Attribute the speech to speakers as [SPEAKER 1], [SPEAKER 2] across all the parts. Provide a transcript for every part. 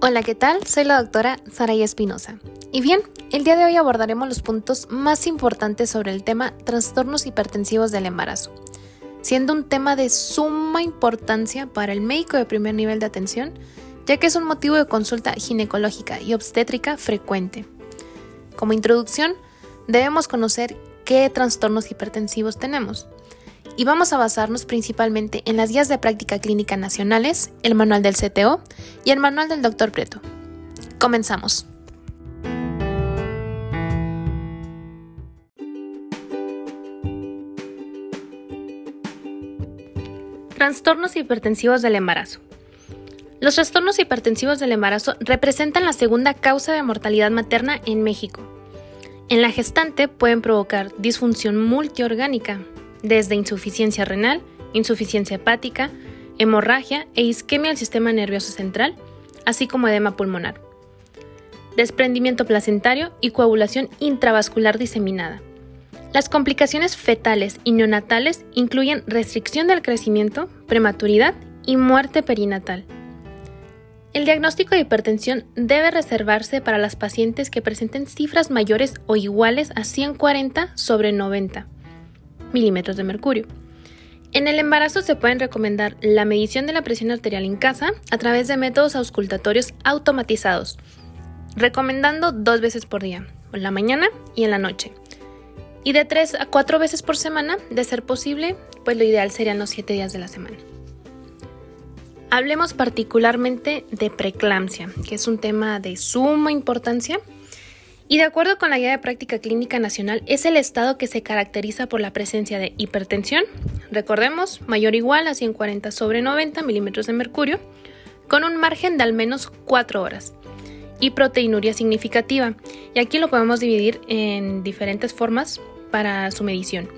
[SPEAKER 1] Hola, ¿qué tal? Soy la doctora Saraya Espinosa. Y bien, el día de hoy abordaremos los puntos más importantes sobre el tema trastornos hipertensivos del embarazo, siendo un tema de suma importancia para el médico de primer nivel de atención, ya que es un motivo de consulta ginecológica y obstétrica frecuente. Como introducción, debemos conocer qué trastornos hipertensivos tenemos y vamos a basarnos principalmente en las guías de práctica clínica nacionales, el manual del CTO y el manual del Dr. Preto. Comenzamos. Trastornos hipertensivos del embarazo. Los trastornos hipertensivos del embarazo representan la segunda causa de mortalidad materna en México. En la gestante pueden provocar disfunción multiorgánica, desde insuficiencia renal, insuficiencia hepática, hemorragia e isquemia del sistema nervioso central, así como edema pulmonar. Desprendimiento placentario y coagulación intravascular diseminada. Las complicaciones fetales y neonatales incluyen restricción del crecimiento, prematuridad y muerte perinatal. El diagnóstico de hipertensión debe reservarse para las pacientes que presenten cifras mayores o iguales a 140 sobre 90 milímetros de mercurio. En el embarazo se pueden recomendar la medición de la presión arterial en casa a través de métodos auscultatorios automatizados, recomendando dos veces por día, en la mañana y en la noche. Y de tres a cuatro veces por semana, de ser posible, pues lo ideal serían los siete días de la semana. Hablemos particularmente de preeclampsia, que es un tema de suma importancia y de acuerdo con la Guía de Práctica Clínica Nacional, es el estado que se caracteriza por la presencia de hipertensión, recordemos, mayor o igual a 140 sobre 90 milímetros de mercurio, con un margen de al menos 4 horas, y proteinuria significativa. Y aquí lo podemos dividir en diferentes formas para su medición.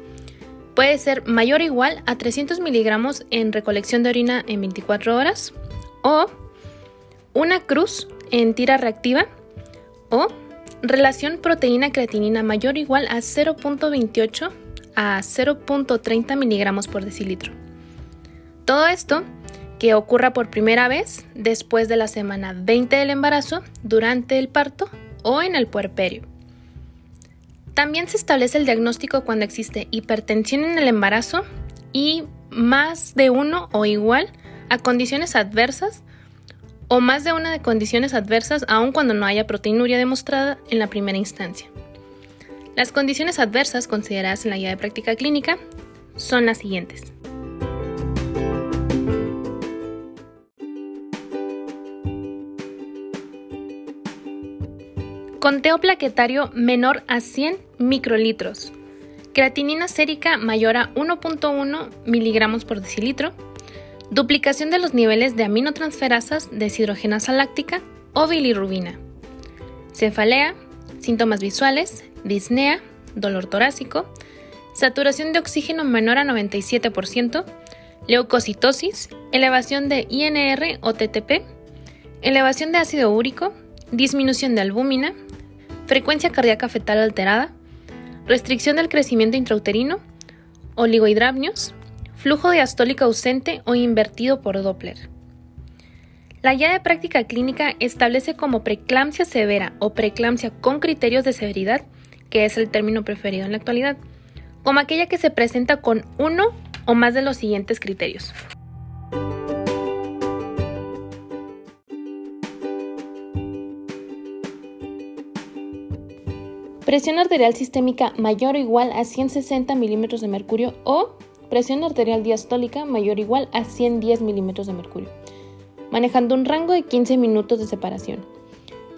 [SPEAKER 1] Puede ser mayor o igual a 300 miligramos en recolección de orina en 24 horas, o una cruz en tira reactiva, o Relación proteína-creatinina mayor o igual a 0.28 a 0.30 miligramos por decilitro. Todo esto que ocurra por primera vez después de la semana 20 del embarazo, durante el parto o en el puerperio. También se establece el diagnóstico cuando existe hipertensión en el embarazo y más de uno o igual a condiciones adversas o más de una de condiciones adversas aun cuando no haya proteinuria demostrada en la primera instancia. Las condiciones adversas consideradas en la guía de práctica clínica son las siguientes. Conteo plaquetario menor a 100 microlitros. Creatinina sérica mayor a 1.1 miligramos por decilitro duplicación de los niveles de aminotransferasas, deshidrogenasa láctica o bilirrubina, cefalea, síntomas visuales, disnea, dolor torácico, saturación de oxígeno menor a 97%, leucocitosis, elevación de INR o TTP, elevación de ácido úrico, disminución de albúmina, frecuencia cardíaca fetal alterada, restricción del crecimiento intrauterino, oligohidrabnios, flujo diastólico ausente o invertido por Doppler. La guía de práctica clínica establece como preeclampsia severa o preeclampsia con criterios de severidad, que es el término preferido en la actualidad, como aquella que se presenta con uno o más de los siguientes criterios. Presión arterial sistémica mayor o igual a 160 milímetros de mercurio o presión arterial diastólica mayor o igual a 110 milímetros de mercurio, manejando un rango de 15 minutos de separación.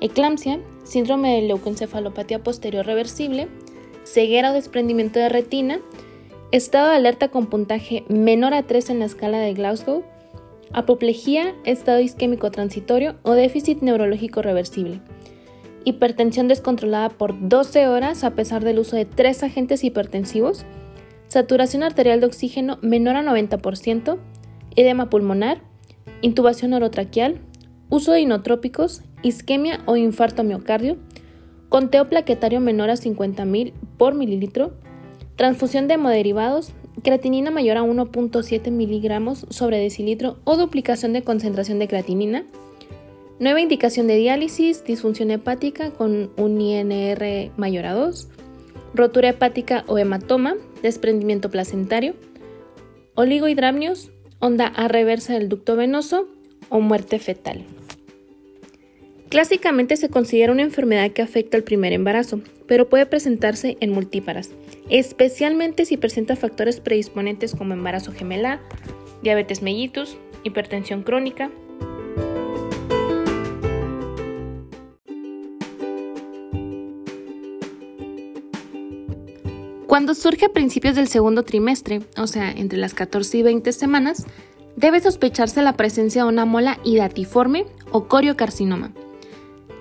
[SPEAKER 1] Eclampsia, síndrome de leucoencefalopatía posterior reversible, ceguera o desprendimiento de retina, estado de alerta con puntaje menor a 3 en la escala de Glasgow, apoplejía, estado isquémico transitorio o déficit neurológico reversible. Hipertensión descontrolada por 12 horas a pesar del uso de tres agentes hipertensivos, saturación arterial de oxígeno menor a 90%, edema pulmonar, intubación orotraqueal, uso de inotrópicos, isquemia o infarto miocardio, conteo plaquetario menor a 50.000 por mililitro, transfusión de hemoderivados, creatinina mayor a 1.7 miligramos sobre decilitro o duplicación de concentración de creatinina, Nueva indicación de diálisis, disfunción hepática con un INR mayor a 2, rotura hepática o hematoma, desprendimiento placentario, oligohidramnios, onda A reversa del ducto venoso o muerte fetal. Clásicamente se considera una enfermedad que afecta al primer embarazo, pero puede presentarse en multíparas, especialmente si presenta factores predisponentes como embarazo gemelar, diabetes mellitus, hipertensión crónica, Cuando surge a principios del segundo trimestre, o sea, entre las 14 y 20 semanas, debe sospecharse la presencia de una mola hidatiforme o coriocarcinoma.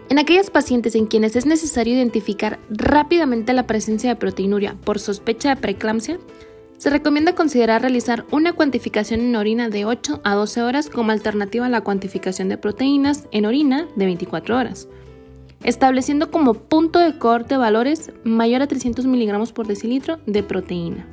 [SPEAKER 1] En aquellas pacientes en quienes es necesario identificar rápidamente la presencia de proteinuria por sospecha de preeclampsia, se recomienda considerar realizar una cuantificación en orina de 8 a 12 horas como alternativa a la cuantificación de proteínas en orina de 24 horas estableciendo como punto de corte valores mayor a 300 miligramos por decilitro de proteína.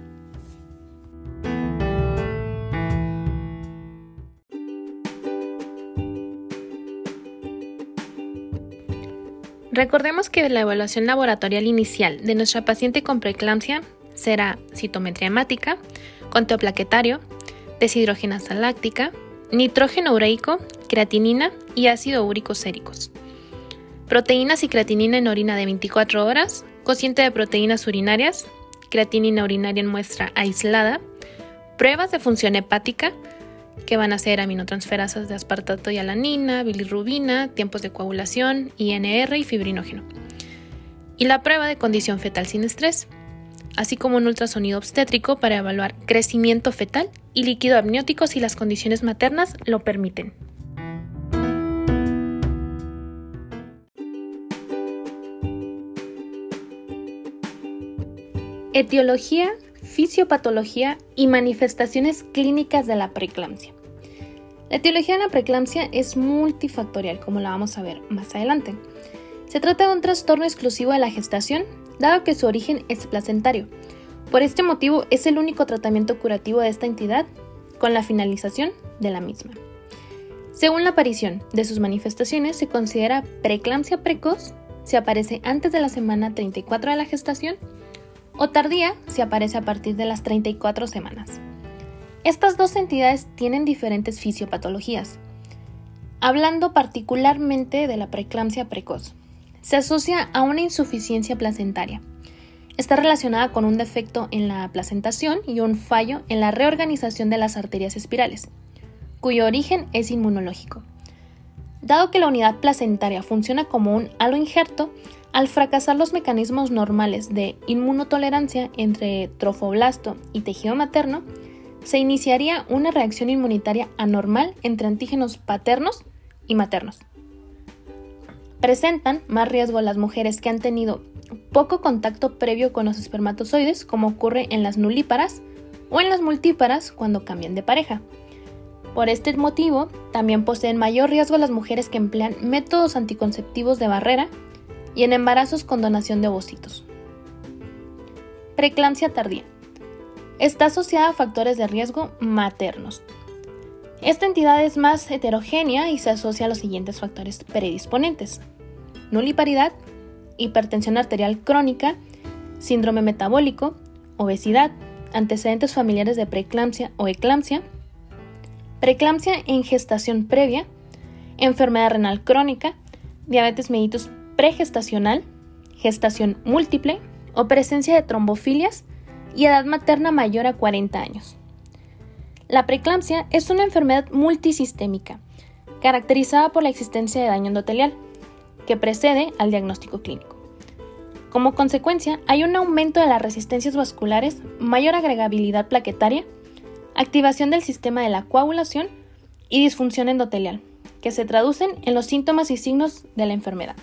[SPEAKER 1] Recordemos que la evaluación laboratorial inicial de nuestra paciente con preeclampsia será citometría hemática, conteo plaquetario, deshidrogenasa láctica, nitrógeno ureico, creatinina y ácido úrico séricos proteínas y creatinina en orina de 24 horas, cociente de proteínas urinarias, creatinina urinaria en muestra aislada, pruebas de función hepática, que van a ser aminotransferasas de aspartato y alanina, bilirrubina, tiempos de coagulación, INR y fibrinógeno. Y la prueba de condición fetal sin estrés, así como un ultrasonido obstétrico para evaluar crecimiento fetal y líquido amniótico si las condiciones maternas lo permiten. Etiología, fisiopatología y manifestaciones clínicas de la preeclampsia. La etiología de la preeclampsia es multifactorial, como la vamos a ver más adelante. Se trata de un trastorno exclusivo de la gestación, dado que su origen es placentario. Por este motivo es el único tratamiento curativo de esta entidad con la finalización de la misma. Según la aparición de sus manifestaciones, se considera preeclampsia precoz si aparece antes de la semana 34 de la gestación o tardía si aparece a partir de las 34 semanas. Estas dos entidades tienen diferentes fisiopatologías. Hablando particularmente de la preeclampsia precoz, se asocia a una insuficiencia placentaria. Está relacionada con un defecto en la placentación y un fallo en la reorganización de las arterias espirales, cuyo origen es inmunológico. Dado que la unidad placentaria funciona como un halo injerto, al fracasar los mecanismos normales de inmunotolerancia entre trofoblasto y tejido materno, se iniciaría una reacción inmunitaria anormal entre antígenos paternos y maternos. Presentan más riesgo las mujeres que han tenido poco contacto previo con los espermatozoides, como ocurre en las nulíparas o en las multíparas cuando cambian de pareja. Por este motivo, también poseen mayor riesgo las mujeres que emplean métodos anticonceptivos de barrera y en embarazos con donación de ovocitos. Preeclampsia tardía. Está asociada a factores de riesgo maternos. Esta entidad es más heterogénea y se asocia a los siguientes factores predisponentes. Nuliparidad, hipertensión arterial crónica, síndrome metabólico, obesidad, antecedentes familiares de preeclampsia o eclampsia, preeclampsia en gestación previa, enfermedad renal crónica, diabetes mellitus pregestacional, gestación múltiple o presencia de trombofilias y edad materna mayor a 40 años. La preeclampsia es una enfermedad multisistémica, caracterizada por la existencia de daño endotelial, que precede al diagnóstico clínico. Como consecuencia, hay un aumento de las resistencias vasculares, mayor agregabilidad plaquetaria, activación del sistema de la coagulación y disfunción endotelial, que se traducen en los síntomas y signos de la enfermedad.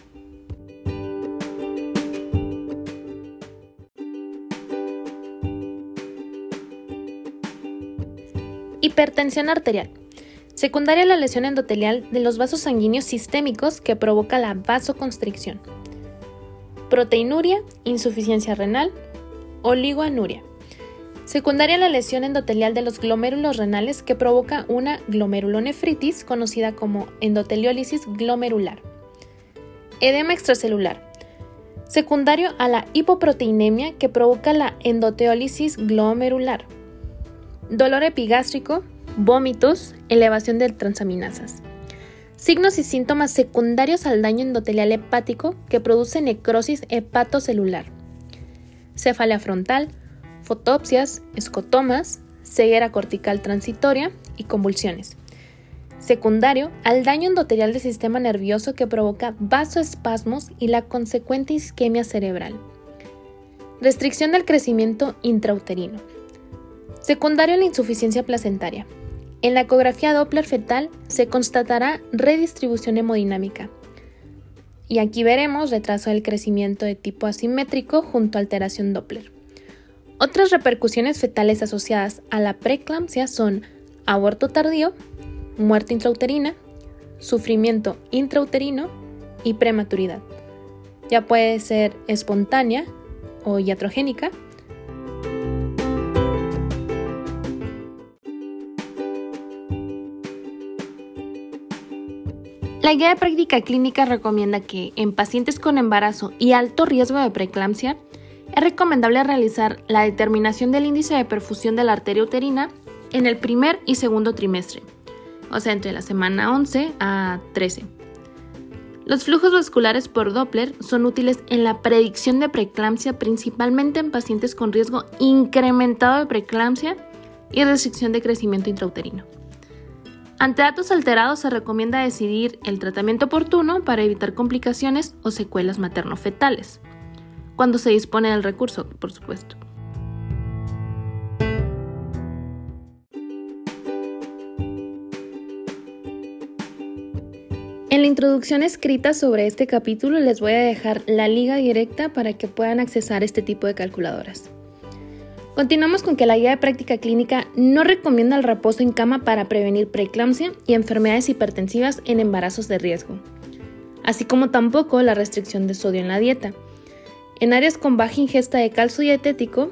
[SPEAKER 1] Hipertensión arterial. Secundaria a la lesión endotelial de los vasos sanguíneos sistémicos que provoca la vasoconstricción. Proteinuria, insuficiencia renal, oligoanuria. Secundaria la lesión endotelial de los glomérulos renales que provoca una glomerulonefritis conocida como endoteliólisis glomerular. Edema extracelular. Secundario a la hipoproteinemia que provoca la endoteólisis glomerular. Dolor epigástrico, vómitos, elevación de transaminasas. Signos y síntomas secundarios al daño endotelial hepático que produce necrosis hepatocelular. Cefalea frontal, fotopsias, escotomas, ceguera cortical transitoria y convulsiones. Secundario al daño endotelial del sistema nervioso que provoca vasoespasmos y la consecuente isquemia cerebral. Restricción del crecimiento intrauterino. Secundario a la insuficiencia placentaria. En la ecografía Doppler fetal se constatará redistribución hemodinámica. Y aquí veremos retraso del crecimiento de tipo asimétrico junto a alteración Doppler. Otras repercusiones fetales asociadas a la preeclampsia son aborto tardío, muerte intrauterina, sufrimiento intrauterino y prematuridad. Ya puede ser espontánea o iatrogénica. La guía de práctica clínica recomienda que en pacientes con embarazo y alto riesgo de preeclampsia es recomendable realizar la determinación del índice de perfusión de la arteria uterina en el primer y segundo trimestre, o sea, entre la semana 11 a 13. Los flujos vasculares por Doppler son útiles en la predicción de preeclampsia, principalmente en pacientes con riesgo incrementado de preeclampsia y restricción de crecimiento intrauterino. Ante datos alterados se recomienda decidir el tratamiento oportuno para evitar complicaciones o secuelas materno-fetales cuando se dispone del recurso, por supuesto. En la introducción escrita sobre este capítulo les voy a dejar la liga directa para que puedan accesar este tipo de calculadoras. Continuamos con que la guía de práctica clínica no recomienda el reposo en cama para prevenir preeclampsia y enfermedades hipertensivas en embarazos de riesgo, así como tampoco la restricción de sodio en la dieta. En áreas con baja ingesta de calcio dietético,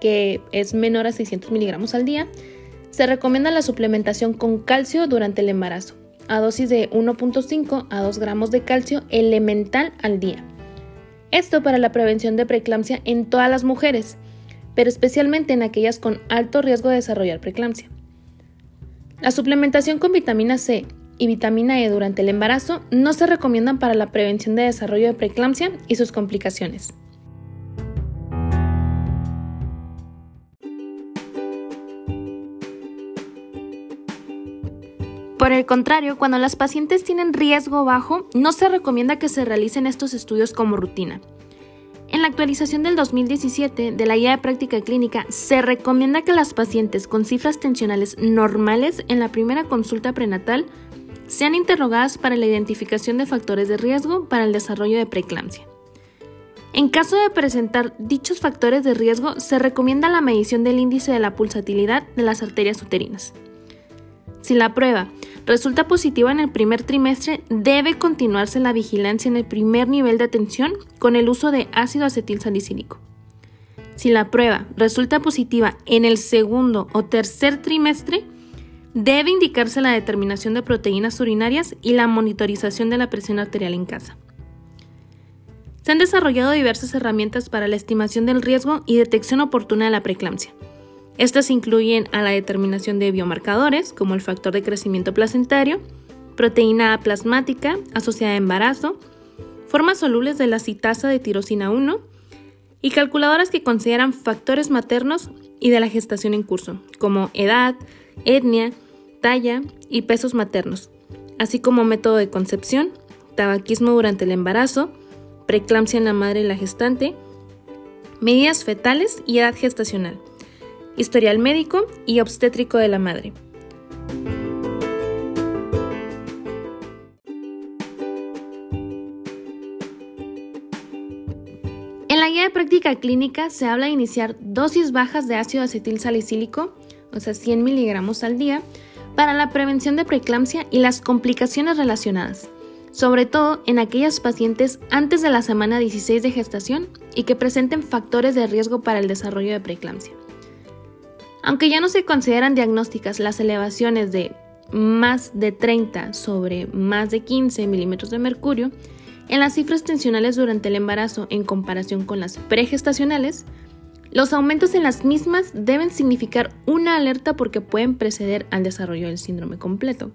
[SPEAKER 1] que es menor a 600 miligramos al día, se recomienda la suplementación con calcio durante el embarazo, a dosis de 1.5 a 2 gramos de calcio elemental al día. Esto para la prevención de preeclampsia en todas las mujeres, pero especialmente en aquellas con alto riesgo de desarrollar preeclampsia. La suplementación con vitamina C y vitamina E durante el embarazo no se recomiendan para la prevención de desarrollo de preeclampsia y sus complicaciones. Por el contrario, cuando las pacientes tienen riesgo bajo, no se recomienda que se realicen estos estudios como rutina. La actualización del 2017 de la guía de práctica clínica se recomienda que las pacientes con cifras tensionales normales en la primera consulta prenatal sean interrogadas para la identificación de factores de riesgo para el desarrollo de preeclampsia. En caso de presentar dichos factores de riesgo, se recomienda la medición del índice de la pulsatilidad de las arterias uterinas. Si la prueba resulta positiva en el primer trimestre, debe continuarse la vigilancia en el primer nivel de atención con el uso de ácido acetil salicílico. Si la prueba resulta positiva en el segundo o tercer trimestre, debe indicarse la determinación de proteínas urinarias y la monitorización de la presión arterial en casa. Se han desarrollado diversas herramientas para la estimación del riesgo y detección oportuna de la preeclampsia. Estas incluyen a la determinación de biomarcadores como el factor de crecimiento placentario, proteína plasmática asociada a embarazo, formas solubles de la citasa de tirosina 1 y calculadoras que consideran factores maternos y de la gestación en curso, como edad, etnia, talla y pesos maternos, así como método de concepción, tabaquismo durante el embarazo, preeclampsia en la madre y la gestante, medidas fetales y edad gestacional historial médico y obstétrico de la madre. En la guía de práctica clínica se habla de iniciar dosis bajas de ácido acetil salicílico, o sea 100 miligramos al día, para la prevención de preeclampsia y las complicaciones relacionadas, sobre todo en aquellas pacientes antes de la semana 16 de gestación y que presenten factores de riesgo para el desarrollo de preeclampsia. Aunque ya no se consideran diagnósticas las elevaciones de más de 30 sobre más de 15 milímetros de mercurio, en las cifras tensionales durante el embarazo en comparación con las pregestacionales, los aumentos en las mismas deben significar una alerta porque pueden preceder al desarrollo del síndrome completo.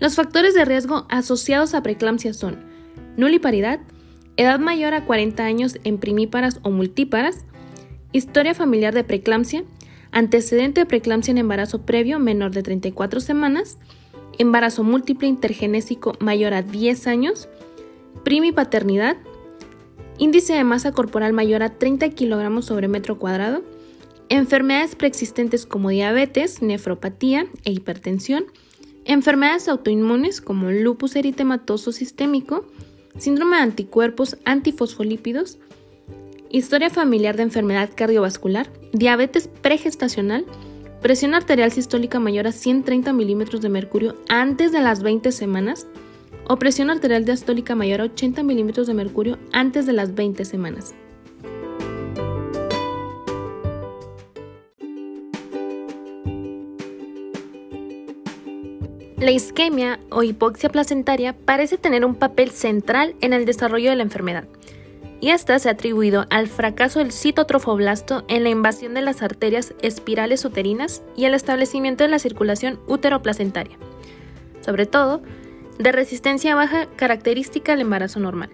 [SPEAKER 1] Los factores de riesgo asociados a preeclampsia son nuliparidad, edad mayor a 40 años en primíparas o multíparas, historia familiar de preeclampsia, antecedente de preeclampsia en embarazo previo menor de 34 semanas, embarazo múltiple intergenésico mayor a 10 años, primipaternidad, índice de masa corporal mayor a 30 kilogramos sobre metro cuadrado, enfermedades preexistentes como diabetes, nefropatía e hipertensión, enfermedades autoinmunes como lupus eritematoso sistémico, síndrome de anticuerpos antifosfolípidos, historia familiar de enfermedad cardiovascular, diabetes pregestacional, presión arterial sistólica mayor a 130 milímetros de mercurio antes de las 20 semanas o presión arterial diastólica mayor a 80 milímetros de mercurio antes de las 20 semanas. La isquemia o hipoxia placentaria parece tener un papel central en el desarrollo de la enfermedad y esta se ha atribuido al fracaso del citotrofoblasto en la invasión de las arterias espirales uterinas y el establecimiento de la circulación uteroplacentaria, sobre todo de resistencia baja característica al embarazo normal.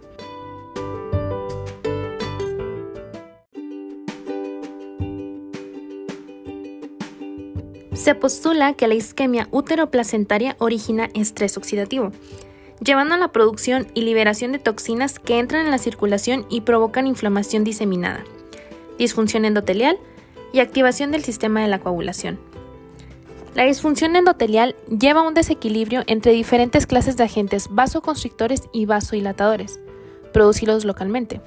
[SPEAKER 1] Se postula que la isquemia uteroplacentaria origina estrés oxidativo, llevando a la producción y liberación de toxinas que entran en la circulación y provocan inflamación diseminada, disfunción endotelial y activación del sistema de la coagulación. La disfunción endotelial lleva a un desequilibrio entre diferentes clases de agentes vasoconstrictores y vasodilatadores, producidos localmente.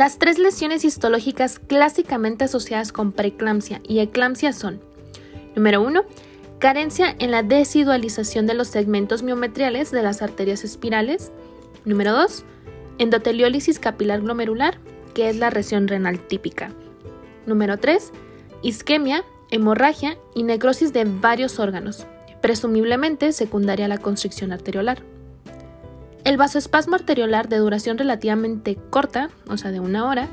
[SPEAKER 1] Las tres lesiones histológicas clásicamente asociadas con preeclampsia y eclampsia son: número 1, carencia en la desidualización de los segmentos miometriales de las arterias espirales. Número 2, endoteliólisis capilar glomerular, que es la lesión renal típica. Número 3, isquemia, hemorragia y necrosis de varios órganos, presumiblemente secundaria a la constricción arteriolar. El vasoespasmo arteriolar de duración relativamente corta, o sea de una hora,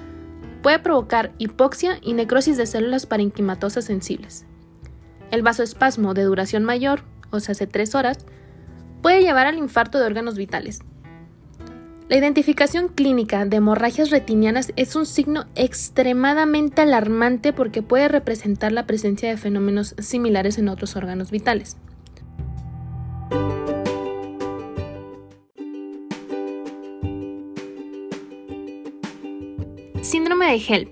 [SPEAKER 1] puede provocar hipoxia y necrosis de células parenquimatosas sensibles. El vasoespasmo de duración mayor, o sea de tres horas, puede llevar al infarto de órganos vitales. La identificación clínica de hemorragias retinianas es un signo extremadamente alarmante porque puede representar la presencia de fenómenos similares en otros órganos vitales. Síndrome de HELP.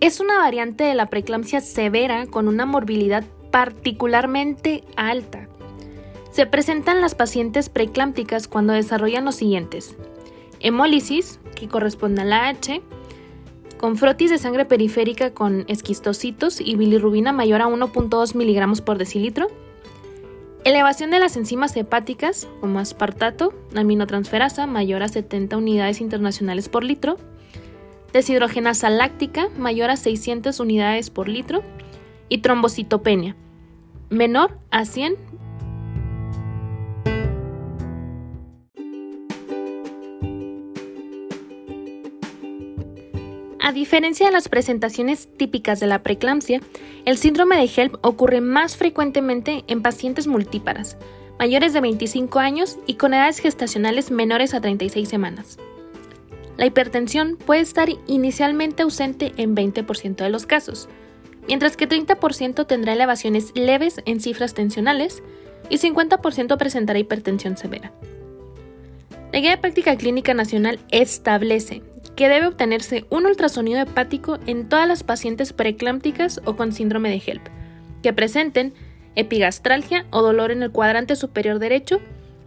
[SPEAKER 1] Es una variante de la preeclampsia severa con una morbilidad particularmente alta. Se presentan las pacientes preeclámpticas cuando desarrollan los siguientes: hemólisis, que corresponde a la H, con frotis de sangre periférica con esquistocitos y bilirrubina mayor a 1.2 miligramos por decilitro, elevación de las enzimas hepáticas, como aspartato, aminotransferasa mayor a 70 unidades internacionales por litro, deshidrogenasa láctica mayor a 600 unidades por litro y trombocitopenia menor a 100 A diferencia de las presentaciones típicas de la preeclampsia, el síndrome de HELP ocurre más frecuentemente en pacientes multíparas, mayores de 25 años y con edades gestacionales menores a 36 semanas. La hipertensión puede estar inicialmente ausente en 20% de los casos, mientras que 30% tendrá elevaciones leves en cifras tensionales y 50% presentará hipertensión severa. La Guía de Práctica Clínica Nacional establece que debe obtenerse un ultrasonido hepático en todas las pacientes preeclámpticas o con síndrome de HELP que presenten epigastralgia o dolor en el cuadrante superior derecho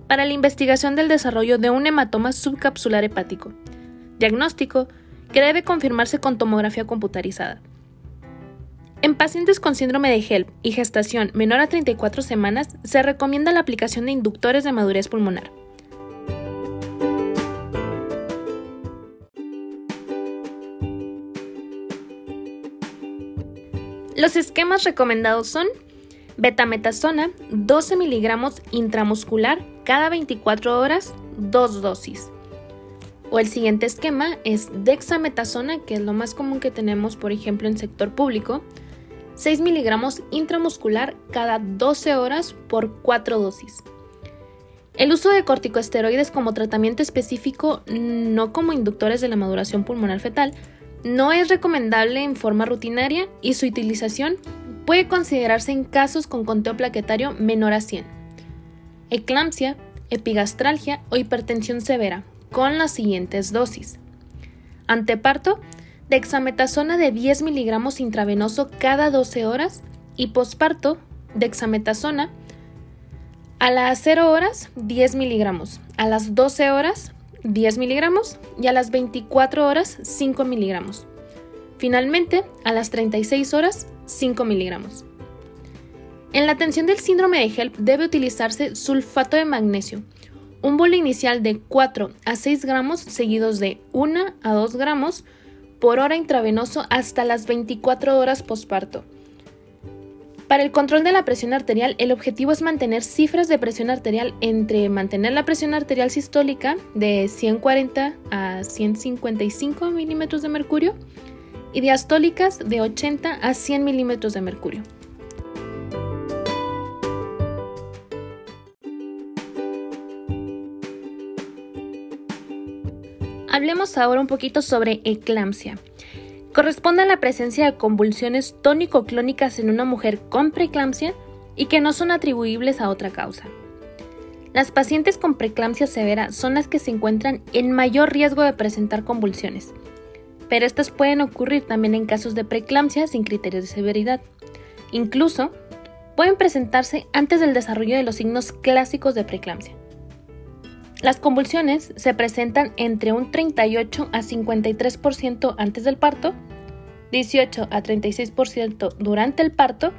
[SPEAKER 1] para la investigación del desarrollo de un hematoma subcapsular hepático diagnóstico que debe confirmarse con tomografía computarizada. En pacientes con síndrome de HELP y gestación menor a 34 semanas, se recomienda la aplicación de inductores de madurez pulmonar. Los esquemas recomendados son betametasona 12 miligramos intramuscular cada 24 horas, dos dosis. O el siguiente esquema es dexametasona, que es lo más común que tenemos, por ejemplo, en sector público, 6 miligramos intramuscular cada 12 horas por 4 dosis. El uso de corticosteroides como tratamiento específico, no como inductores de la maduración pulmonar fetal, no es recomendable en forma rutinaria y su utilización puede considerarse en casos con conteo plaquetario menor a 100. Eclampsia, epigastralgia o hipertensión severa, con las siguientes dosis. Anteparto, dexametasona de 10 miligramos intravenoso cada 12 horas y posparto, dexametasona a las 0 horas 10 miligramos, a las 12 horas 10 miligramos y a las 24 horas 5 miligramos. Finalmente, a las 36 horas 5 miligramos. En la atención del síndrome de HELP debe utilizarse sulfato de magnesio, un bolo inicial de 4 a 6 gramos seguidos de 1 a 2 gramos por hora intravenoso hasta las 24 horas posparto. Para el control de la presión arterial, el objetivo es mantener cifras de presión arterial entre mantener la presión arterial sistólica de 140 a 155 milímetros de mercurio y diastólicas de 80 a 100 milímetros de mercurio. Hablemos ahora un poquito sobre eclampsia. Corresponde a la presencia de convulsiones tónico-clónicas en una mujer con preeclampsia y que no son atribuibles a otra causa. Las pacientes con preeclampsia severa son las que se encuentran en mayor riesgo de presentar convulsiones, pero estas pueden ocurrir también en casos de preeclampsia sin criterios de severidad. Incluso pueden presentarse antes del desarrollo de los signos clásicos de preeclampsia. Las convulsiones se presentan entre un 38 a 53% antes del parto, 18 a 36% durante el parto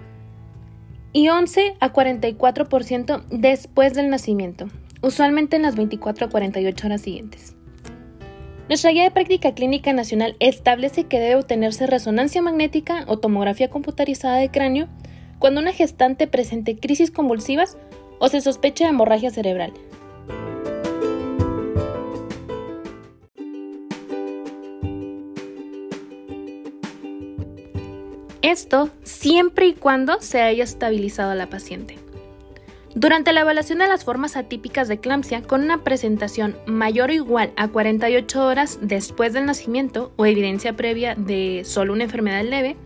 [SPEAKER 1] y 11 a 44% después del nacimiento, usualmente en las 24 a 48 horas siguientes. Nuestra guía de práctica clínica nacional establece que debe obtenerse resonancia magnética o tomografía computarizada de cráneo cuando una gestante presente crisis convulsivas o se sospecha de hemorragia cerebral, Esto siempre y cuando se haya estabilizado a la paciente. Durante la evaluación de las formas atípicas de eclampsia con una presentación mayor o igual a 48 horas después del nacimiento o evidencia previa de solo una enfermedad leve,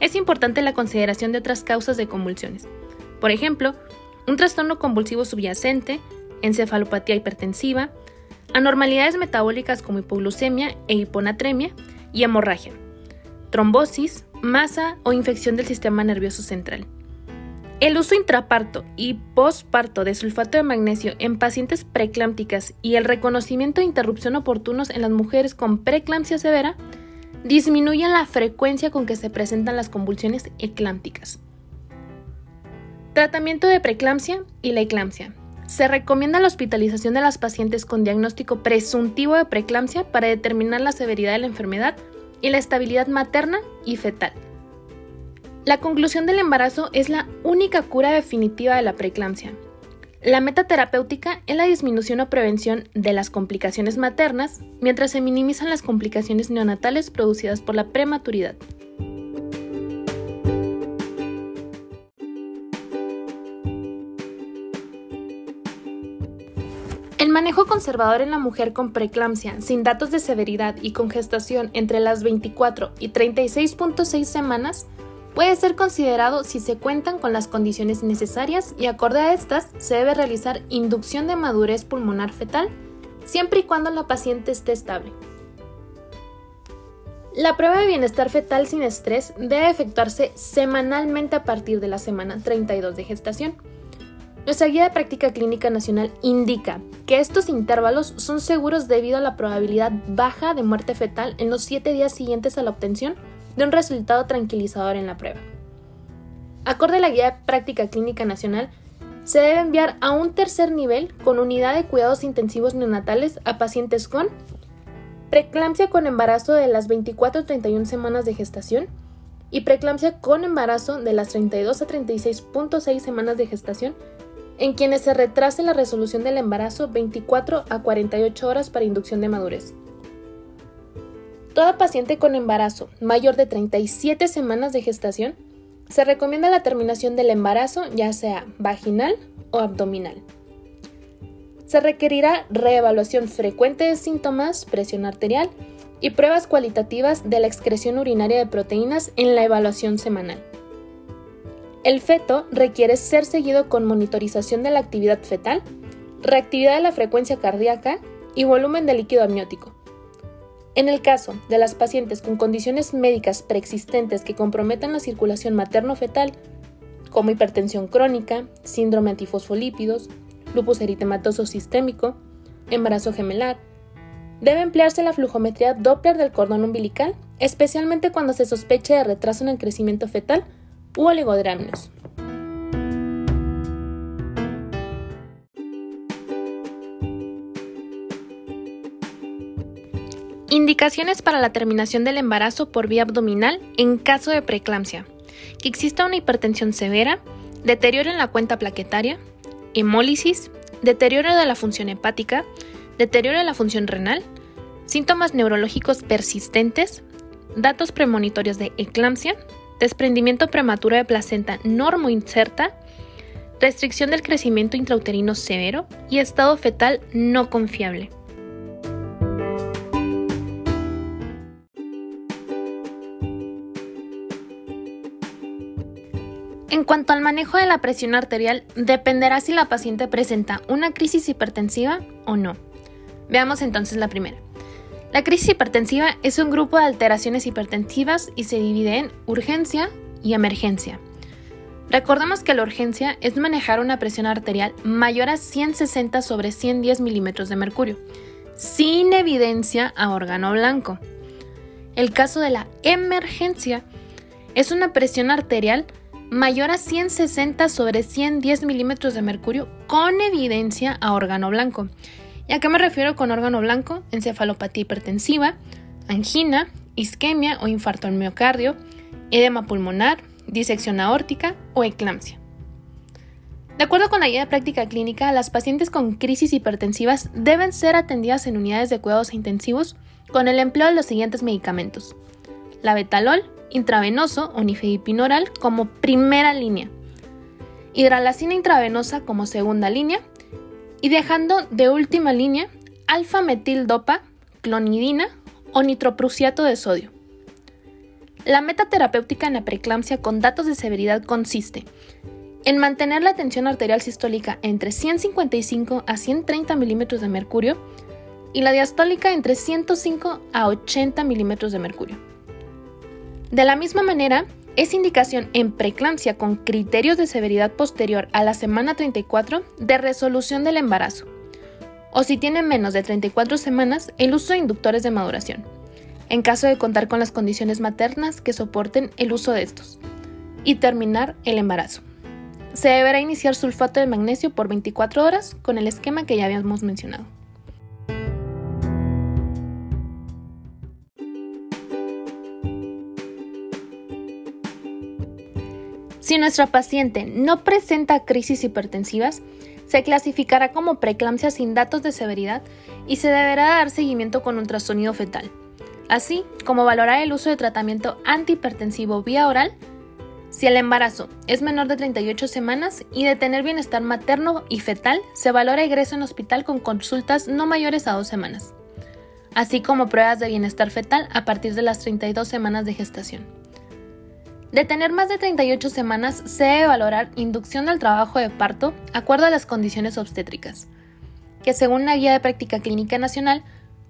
[SPEAKER 1] es importante la consideración de otras causas de convulsiones. Por ejemplo, un trastorno convulsivo subyacente, encefalopatía hipertensiva, anormalidades metabólicas como hipoglucemia e hiponatremia y hemorragia, trombosis, masa o infección del sistema nervioso central. El uso intraparto y postparto de sulfato de magnesio en pacientes preeclámpticas y el reconocimiento de interrupción oportunos en las mujeres con preeclampsia severa disminuyen la frecuencia con que se presentan las convulsiones eclámpticas. Tratamiento de preeclampsia y la eclampsia. Se recomienda la hospitalización de las pacientes con diagnóstico presuntivo de preeclampsia para determinar la severidad de la enfermedad y la estabilidad materna y fetal. La conclusión del embarazo es la única cura definitiva de la preeclampsia. La meta terapéutica es la disminución o prevención de las complicaciones maternas mientras se minimizan las complicaciones neonatales producidas por la prematuridad. Manejo conservador en la mujer con preeclampsia, sin datos de severidad y con gestación entre las 24 y 36.6 semanas, puede ser considerado si se cuentan con las condiciones necesarias y acorde a estas se debe realizar inducción de madurez pulmonar fetal, siempre y cuando la paciente esté estable. La prueba de bienestar fetal sin estrés debe efectuarse semanalmente a partir de la semana 32 de gestación. Nuestra guía de práctica clínica nacional indica que estos intervalos son seguros debido a la probabilidad baja de muerte fetal en los 7 días siguientes a la obtención de un resultado tranquilizador en la prueba. Acorde a la guía de práctica clínica nacional, se debe enviar a un tercer nivel con unidad de cuidados intensivos neonatales a pacientes con preeclampsia con embarazo de las 24 31 semanas de gestación, y preeclampsia con embarazo de las 32 a 36.6 semanas de gestación en quienes se retrase la resolución del embarazo 24 a 48 horas para inducción de madurez. Toda paciente con embarazo mayor de 37 semanas de gestación se recomienda la terminación del embarazo ya sea vaginal o abdominal. Se requerirá reevaluación frecuente de síntomas, presión arterial y pruebas cualitativas de la excreción urinaria de proteínas en la evaluación semanal. El feto requiere ser seguido con monitorización de la actividad fetal, reactividad de la frecuencia cardíaca y volumen de líquido amniótico. En el caso de las pacientes con condiciones médicas preexistentes que comprometan la circulación materno-fetal, como hipertensión crónica, síndrome antifosfolípidos, lupus eritematoso sistémico, embarazo gemelar, debe emplearse la flujometría Doppler del cordón umbilical, especialmente cuando se sospeche de retraso en el crecimiento fetal u. Indicaciones para la terminación del embarazo por vía abdominal en caso de preeclampsia. Que exista una hipertensión severa, deterioro en la cuenta plaquetaria, hemólisis, deterioro de la función hepática, deterioro de la función renal, síntomas neurológicos persistentes, datos premonitorios de eclampsia, desprendimiento prematuro de placenta normo inserta, restricción del crecimiento intrauterino severo y estado fetal no confiable. En cuanto al manejo de la presión arterial, dependerá si la paciente presenta una crisis hipertensiva o no. Veamos entonces la primera. La crisis hipertensiva es un grupo de alteraciones hipertensivas y se divide en urgencia y emergencia. Recordemos que la urgencia es manejar una presión arterial mayor a 160 sobre 110 milímetros de mercurio, sin evidencia a órgano blanco. El caso de la emergencia es una presión arterial mayor a 160 sobre 110 milímetros de mercurio con evidencia a órgano blanco. ¿Y a qué me refiero con órgano blanco? Encefalopatía hipertensiva, angina, isquemia o infarto al miocardio, edema pulmonar, disección aórtica o eclampsia. De acuerdo con la guía de práctica clínica, las pacientes con crisis hipertensivas deben ser atendidas en unidades de cuidados intensivos con el empleo de los siguientes medicamentos: la betalol intravenoso o nifedipin oral como primera línea, hidralacina intravenosa como segunda línea y dejando de última línea alfa-metil-dopa, clonidina o nitroprusiato de sodio. La meta terapéutica en la preeclampsia con datos de severidad consiste en mantener la tensión arterial sistólica entre 155 a 130 milímetros de mercurio y la diastólica entre 105 a 80 milímetros de mercurio. De la misma manera, es indicación en preeclampsia con criterios de severidad posterior a la semana 34 de resolución del embarazo. O si tiene menos de 34 semanas, el uso de inductores de maduración, en caso de contar con las condiciones maternas que soporten el uso de estos. Y terminar el embarazo. Se deberá iniciar sulfato de magnesio por 24 horas con el esquema que ya habíamos mencionado. Si nuestra paciente no presenta crisis hipertensivas, se clasificará como preeclampsia sin datos de severidad y se deberá dar seguimiento con ultrasonido fetal, así como valorar el uso de tratamiento antihipertensivo vía oral si el embarazo es menor de 38 semanas y de tener bienestar materno y fetal, se valora ingreso en hospital con consultas no mayores a dos semanas, así como pruebas de bienestar fetal a partir de las 32 semanas de gestación. De tener más de 38 semanas, se debe valorar inducción del trabajo de parto acuerdo a las condiciones obstétricas, que según la Guía de Práctica Clínica Nacional,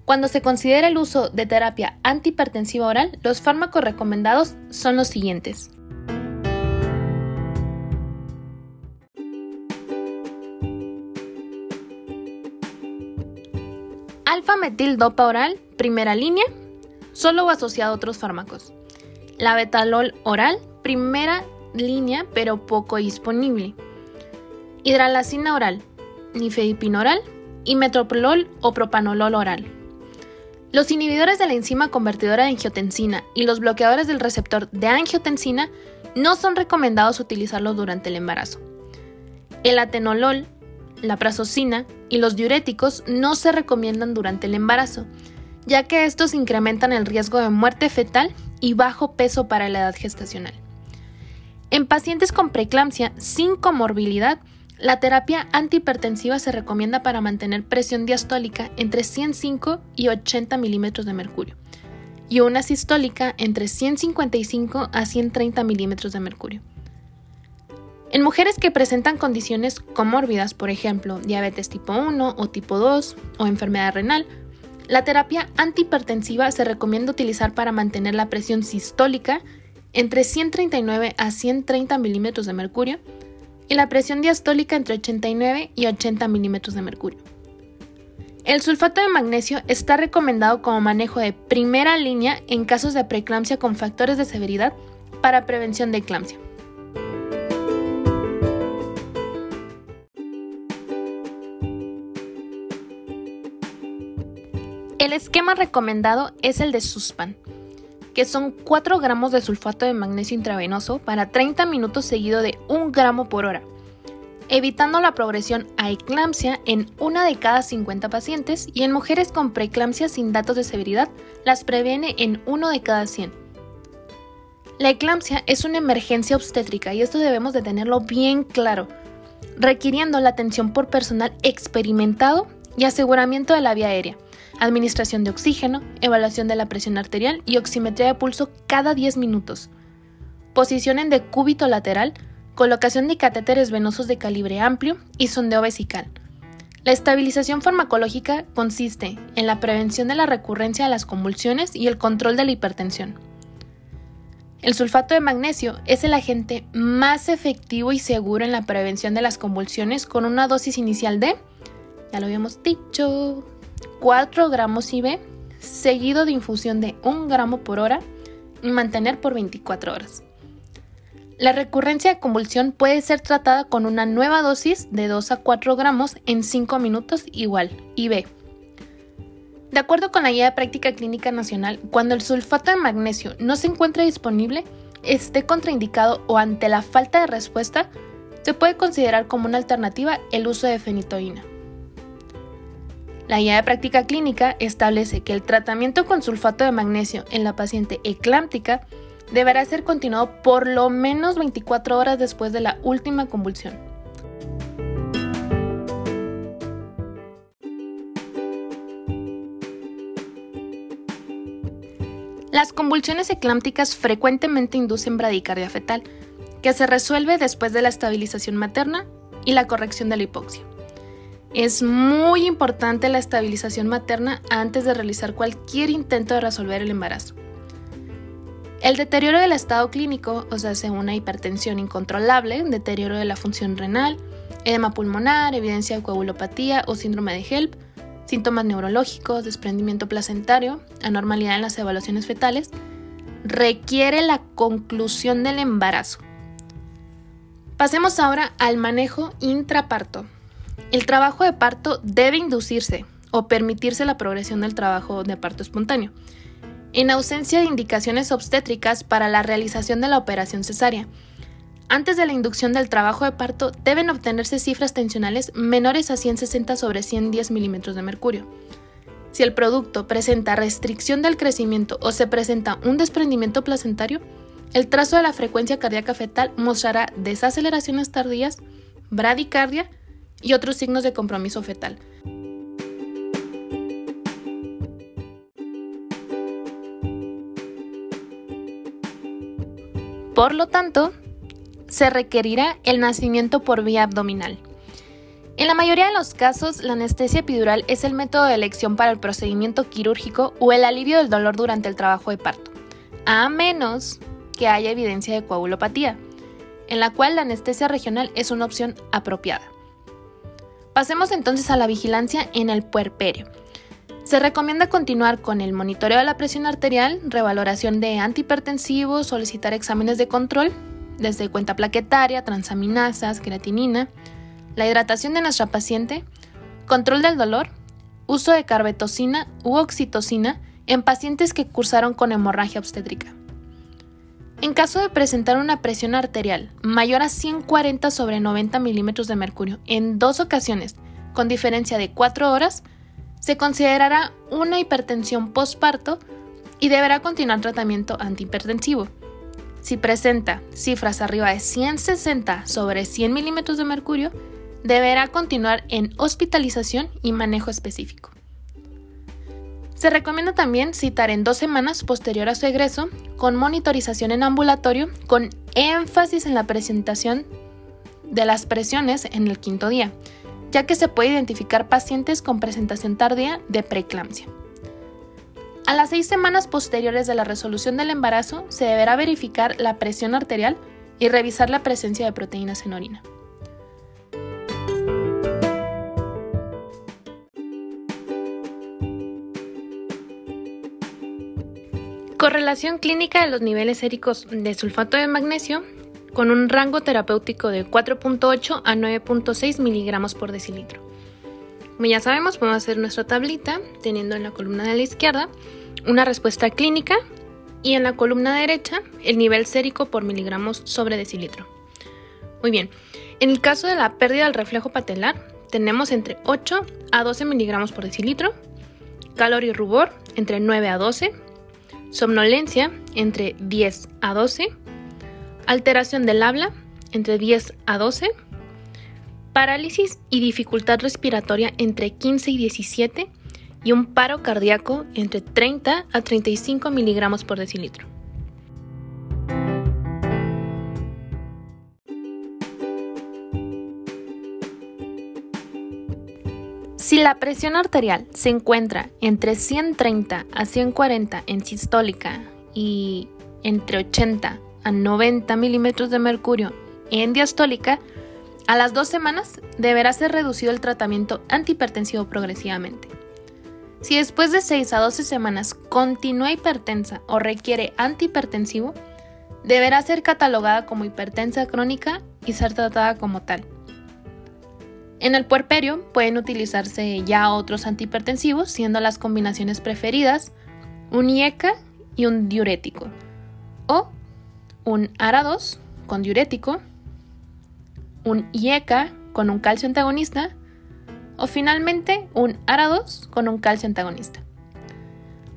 [SPEAKER 1] cuando se considera el uso de terapia antihipertensiva oral, los fármacos recomendados son los siguientes. Alfa-metil-dopa oral, primera línea, solo asociado a otros fármacos. La betalol oral, primera línea pero poco disponible. Hidralacina oral, nifedipin oral y metoprolol o propanolol oral. Los inhibidores de la enzima convertidora de angiotensina y los bloqueadores del receptor de angiotensina no son recomendados utilizarlos durante el embarazo. El atenolol, la prazosina y los diuréticos no se recomiendan durante el embarazo, ya que estos incrementan el riesgo de muerte fetal y bajo peso para la edad gestacional. En pacientes con preeclampsia sin comorbilidad, la terapia antihipertensiva se recomienda para mantener presión diastólica entre 105 y 80 milímetros de mercurio y una sistólica entre 155 a 130 milímetros de mercurio. En mujeres que presentan condiciones comórbidas, por ejemplo, diabetes tipo 1 o tipo 2 o enfermedad renal, la terapia antihipertensiva se recomienda utilizar para mantener la presión sistólica entre 139 a 130 milímetros de mercurio y la presión diastólica entre 89 y 80 milímetros de mercurio. El sulfato de magnesio está recomendado como manejo de primera línea en casos de preeclampsia con factores de severidad para prevención de eclampsia. El esquema recomendado es el de SUSPAN, que son 4 gramos de sulfato de magnesio intravenoso para 30 minutos seguido de 1 gramo por hora, evitando la progresión a eclampsia en una de cada 50 pacientes y en mujeres con preeclampsia sin datos de severidad las previene en uno de cada 100. La eclampsia es una emergencia obstétrica y esto debemos de tenerlo bien claro, requiriendo la atención por personal experimentado y aseguramiento de la vía aérea administración de oxígeno, evaluación de la presión arterial y oximetría de pulso cada 10 minutos. Posición en decúbito lateral, colocación de catéteres venosos de calibre amplio y sondeo vesical. La estabilización farmacológica consiste en la prevención de la recurrencia de las convulsiones y el control de la hipertensión. El sulfato de magnesio es el agente más efectivo y seguro en la prevención de las convulsiones con una dosis inicial de, ya lo habíamos dicho, 4 gramos IV, seguido de infusión de 1 gramo por hora y mantener por 24 horas. La recurrencia de convulsión puede ser tratada con una nueva dosis de 2 a 4 gramos en 5 minutos igual, IV. De acuerdo con la Guía de Práctica Clínica Nacional, cuando el sulfato de magnesio no se encuentra disponible, esté contraindicado o ante la falta de respuesta, se puede considerar como una alternativa el uso de fenitoína. La guía de práctica clínica establece que el tratamiento con sulfato de magnesio en la paciente eclámptica deberá ser continuado por lo menos 24 horas después de la última convulsión. Las convulsiones eclámpticas frecuentemente inducen bradicardia fetal, que se resuelve después de la estabilización materna y la corrección de la hipoxia. Es muy importante la estabilización materna antes de realizar cualquier intento de resolver el embarazo. El deterioro del estado clínico, o sea, una hipertensión incontrolable, deterioro de la función renal, edema pulmonar, evidencia de coagulopatía o síndrome de HELP, síntomas neurológicos, desprendimiento placentario, anormalidad en las evaluaciones fetales, requiere la conclusión del embarazo. Pasemos ahora al manejo intraparto. El trabajo de parto debe inducirse o permitirse la progresión del trabajo de parto espontáneo, en ausencia de indicaciones obstétricas para la realización de la operación cesárea. Antes de la inducción del trabajo de parto deben obtenerse cifras tensionales menores a 160 sobre 110 milímetros de mercurio. Si el producto presenta restricción del crecimiento o se presenta un desprendimiento placentario, el trazo de la frecuencia cardíaca fetal mostrará desaceleraciones tardías, bradicardia y otros signos de compromiso fetal. Por lo tanto, se requerirá el nacimiento por vía abdominal. En la mayoría de los casos, la anestesia epidural es el método de elección para el procedimiento quirúrgico o el alivio del dolor durante el trabajo de parto, a menos que haya evidencia de coagulopatía, en la cual la anestesia regional es una opción apropiada. Pasemos entonces a la vigilancia en el puerperio. Se recomienda continuar con el monitoreo de la presión arterial, revaloración de antihipertensivos, solicitar exámenes de control, desde cuenta plaquetaria, transaminasas, creatinina, la hidratación de nuestra paciente, control del dolor, uso de carbetocina u oxitocina en pacientes que cursaron con hemorragia obstétrica. En caso de presentar una presión arterial mayor a 140 sobre 90 milímetros de mercurio en dos ocasiones, con diferencia de 4 horas, se considerará una hipertensión postparto y deberá continuar tratamiento antihipertensivo. Si presenta cifras arriba de 160 sobre 100 milímetros de mercurio, deberá continuar en hospitalización y manejo específico. Se recomienda también citar en dos semanas posterior a su egreso con monitorización en ambulatorio con énfasis en la presentación de las presiones en el quinto día, ya que se puede identificar pacientes con presentación tardía de preeclampsia. A las seis semanas posteriores de la resolución del embarazo se deberá verificar la presión arterial y revisar la presencia de proteínas en orina. Correlación clínica de los niveles séricos de sulfato de magnesio con un rango terapéutico de 4.8 a 9.6 miligramos por decilitro. Como ya sabemos, podemos hacer nuestra tablita teniendo en la columna de la izquierda una respuesta clínica y en la columna derecha el nivel sérico por miligramos sobre decilitro. Muy bien, en el caso de la pérdida del reflejo patelar, tenemos entre 8 a 12 miligramos por decilitro, calor y rubor entre 9 a 12, somnolencia entre 10 a 12, alteración del habla entre 10 a 12, parálisis y dificultad respiratoria entre 15 y 17 y un paro cardíaco entre 30 a 35 miligramos por decilitro. Si la presión arterial se encuentra entre 130 a 140 en sistólica y entre 80 a 90 milímetros de mercurio en diastólica, a las dos semanas deberá ser reducido el tratamiento antihipertensivo progresivamente. Si después de 6 a 12 semanas continúa hipertensa o requiere antihipertensivo, deberá ser catalogada como hipertensa crónica y ser tratada como tal. En el puerperio pueden utilizarse ya otros antihipertensivos, siendo las combinaciones preferidas un IECA y un diurético, o un ARA2 con diurético un IECA con un calcio antagonista o finalmente un ARA2 con un calcio antagonista.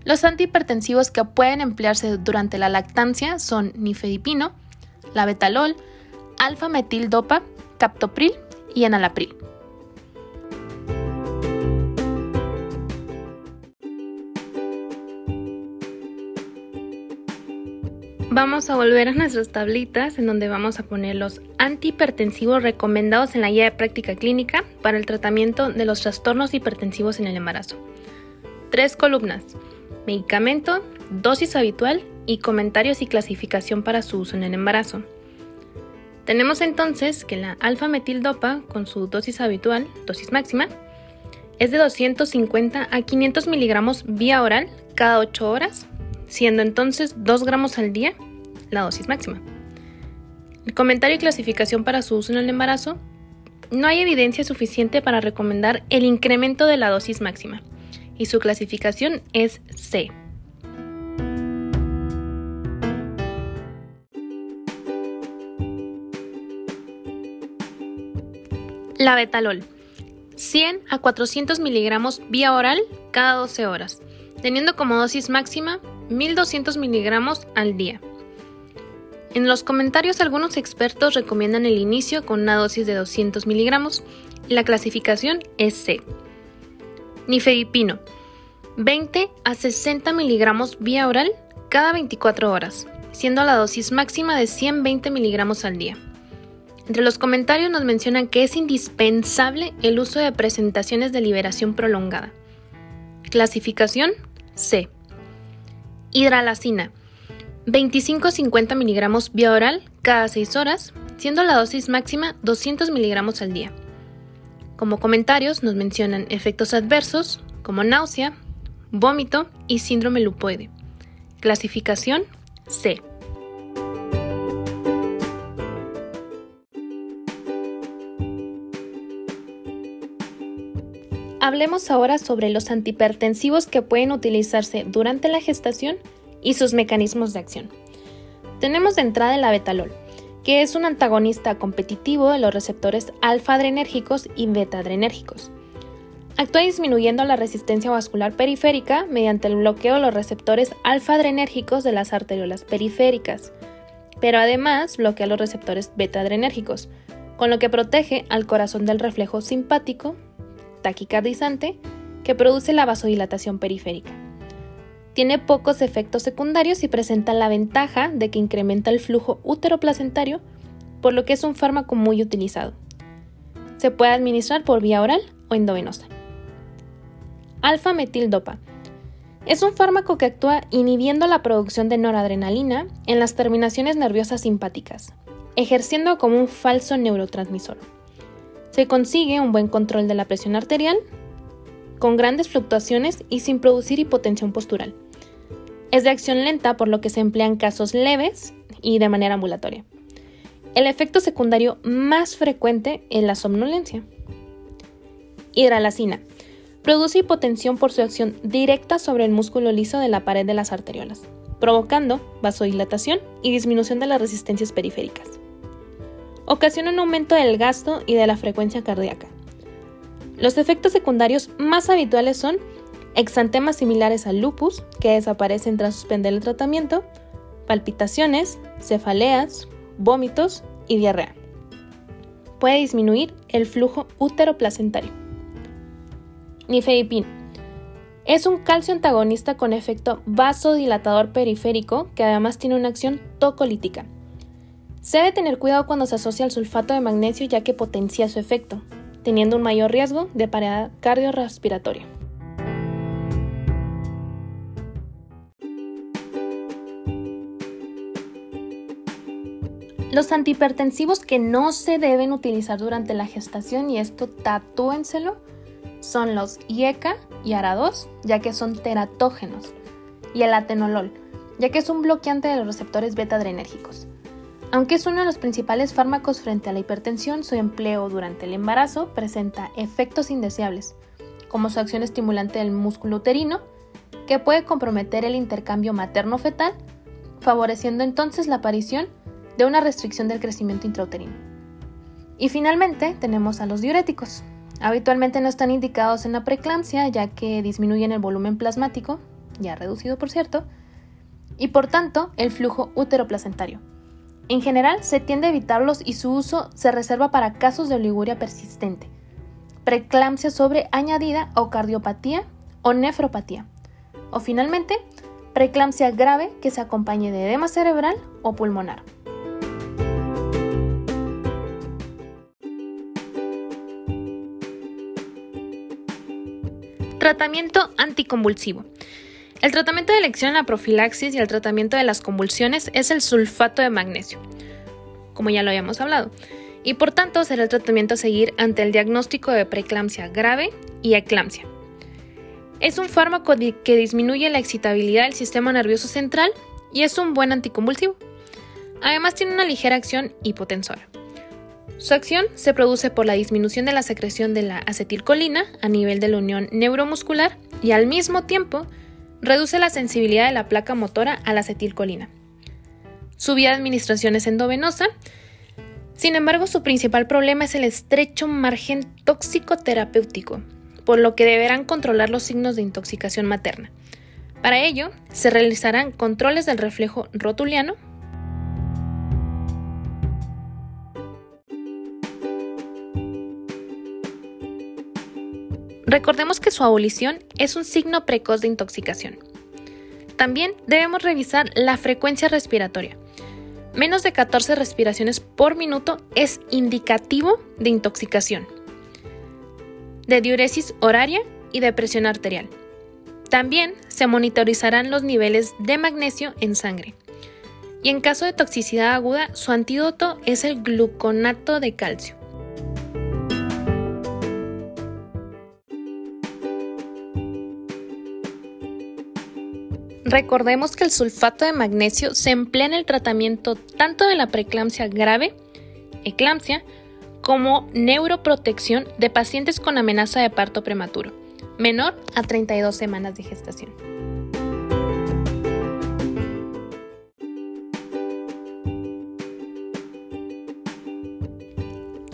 [SPEAKER 1] Los antihipertensivos que pueden emplearse durante la lactancia son nifedipino, labetalol, alfa-metil-dopa, captopril y enalapril. Vamos a volver a nuestras tablitas en donde vamos a poner los antihipertensivos recomendados en la guía de práctica clínica para el tratamiento de los trastornos hipertensivos en el embarazo. Tres columnas. Medicamento, dosis habitual y comentarios y clasificación para su uso en el embarazo. Tenemos entonces que la alfa-metildopa con su dosis habitual, dosis máxima, es de 250 a 500 miligramos vía oral cada 8 horas, siendo entonces 2 gramos al día la dosis máxima. El comentario y clasificación para su uso en el embarazo. No hay evidencia suficiente para recomendar el incremento de la dosis máxima y su clasificación es C. La betalol. 100 a 400 miligramos vía oral cada 12 horas, teniendo como dosis máxima 1200 miligramos al día. En los comentarios algunos expertos recomiendan el inicio con una dosis de 200 miligramos y la clasificación es C. Nifedipino. 20 a 60 miligramos vía oral cada 24 horas, siendo la dosis máxima de 120 miligramos al día. Entre los comentarios nos mencionan que es indispensable el uso de presentaciones de liberación prolongada. Clasificación C. Hidralacina. 25-50 miligramos vía oral cada 6 horas, siendo la dosis máxima 200 miligramos al día. Como comentarios nos mencionan efectos adversos como náusea, vómito y síndrome lupoide. Clasificación C. hablemos ahora sobre los antihipertensivos que pueden utilizarse durante la gestación y sus mecanismos de acción. Tenemos de entrada el abetalol, que es un antagonista competitivo de los receptores alfa-adrenérgicos y beta-adrenérgicos. Actúa disminuyendo la resistencia vascular periférica mediante el bloqueo de los receptores alfa-adrenérgicos de las arteriolas periféricas, pero además bloquea los receptores beta-adrenérgicos, con lo que protege al corazón del reflejo simpático, taquicardizante, que produce la vasodilatación periférica. Tiene pocos efectos secundarios y presenta la ventaja de que incrementa el flujo útero-placentario, por lo que es un fármaco muy utilizado. Se puede administrar por vía oral o endovenosa. Alfa-metildopa. Es un fármaco que actúa inhibiendo la producción de noradrenalina en las terminaciones nerviosas simpáticas, ejerciendo como un falso neurotransmisor. Se consigue un buen control de la presión arterial, con grandes fluctuaciones y sin producir hipotensión postural. Es de acción lenta por lo que se emplea en casos leves y de manera ambulatoria. El efecto secundario más frecuente es la somnolencia. Hidralacina. Produce hipotensión por su acción directa sobre el músculo liso de la pared de las arteriolas, provocando vasodilatación y disminución de las resistencias periféricas. Ocasiona un aumento del gasto y de la frecuencia cardíaca. Los efectos secundarios más habituales son exantemas similares al lupus, que desaparecen tras suspender el tratamiento, palpitaciones, cefaleas, vómitos y diarrea. Puede disminuir el flujo útero-placentario. Nifedipin. Es un calcio antagonista con efecto vasodilatador periférico que además tiene una acción tocolítica. Se debe tener cuidado cuando se asocia al sulfato de magnesio ya que potencia su efecto, teniendo un mayor riesgo de parada cardiorrespiratoria. Los antihipertensivos que no se deben utilizar durante la gestación, y esto tatúenselo, son los IECA y ARA2, ya que son teratógenos, y el atenolol, ya que es un bloqueante de los receptores beta-adrenérgicos. Aunque es uno de los principales fármacos frente a la hipertensión, su empleo durante el embarazo presenta efectos indeseables, como su acción estimulante del músculo uterino, que puede comprometer el intercambio materno-fetal, favoreciendo entonces la aparición de una restricción del crecimiento intrauterino. Y finalmente tenemos a los diuréticos. Habitualmente no están indicados en la preeclampsia ya que disminuyen el volumen plasmático, ya reducido por cierto, y por tanto el flujo útero-placentario. En general se tiende a evitarlos y su uso se reserva para casos de oliguria persistente, preeclampsia sobre añadida o cardiopatía o nefropatía, o finalmente preeclampsia grave que se acompañe de edema cerebral o pulmonar. Tratamiento anticonvulsivo. El tratamiento de elección en la profilaxis y el tratamiento de las convulsiones es el sulfato de magnesio, como ya lo habíamos hablado, y por tanto será el tratamiento a seguir ante el diagnóstico de preeclampsia grave y eclampsia. Es un fármaco que disminuye la excitabilidad del sistema nervioso central y es un buen anticonvulsivo. Además tiene una ligera acción hipotensora. Su acción se produce por la disminución de la secreción de la acetilcolina a nivel de la unión neuromuscular y al mismo tiempo reduce la sensibilidad de la placa motora a la acetilcolina. Su vía de administración es endovenosa, sin embargo su principal problema es el estrecho margen tóxico terapéutico, por lo que deberán controlar los signos de intoxicación materna. Para ello, se realizarán controles del reflejo rotuliano Recordemos que su abolición es un signo precoz de intoxicación. También debemos revisar la frecuencia respiratoria. Menos de 14 respiraciones por minuto es indicativo de intoxicación, de diuresis horaria y de presión arterial. También se monitorizarán los niveles de magnesio en sangre. Y en caso de toxicidad aguda, su antídoto es el gluconato de calcio. Recordemos que el sulfato de magnesio se emplea en el tratamiento tanto de la preeclampsia grave, eclampsia, como neuroprotección de pacientes con amenaza de parto prematuro, menor a 32 semanas de gestación.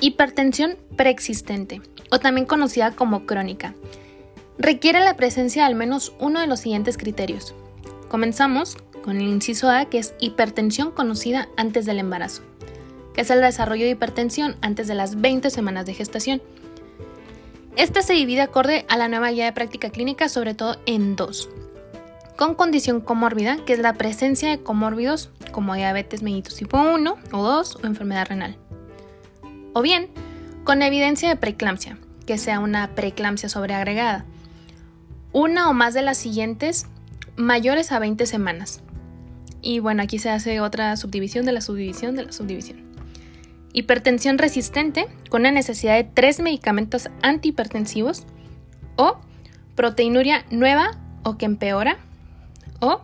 [SPEAKER 1] Hipertensión preexistente, o también conocida como crónica, requiere la presencia de al menos uno de los siguientes criterios. Comenzamos con el inciso A, que es hipertensión conocida antes del embarazo que es el desarrollo de hipertensión antes de las 20 semanas de gestación. Esta se divide acorde a la nueva guía de práctica clínica, sobre todo en dos. Con condición comórbida, que es la presencia de comórbidos como diabetes mellitus tipo 1 o 2 o enfermedad renal. O bien, con evidencia de preeclampsia, que sea una preeclampsia sobreagregada. Una o más de las siguientes mayores a 20 semanas. Y bueno, aquí se hace otra subdivisión de la subdivisión de la subdivisión hipertensión resistente con una necesidad de tres medicamentos antihipertensivos o proteinuria nueva o que empeora o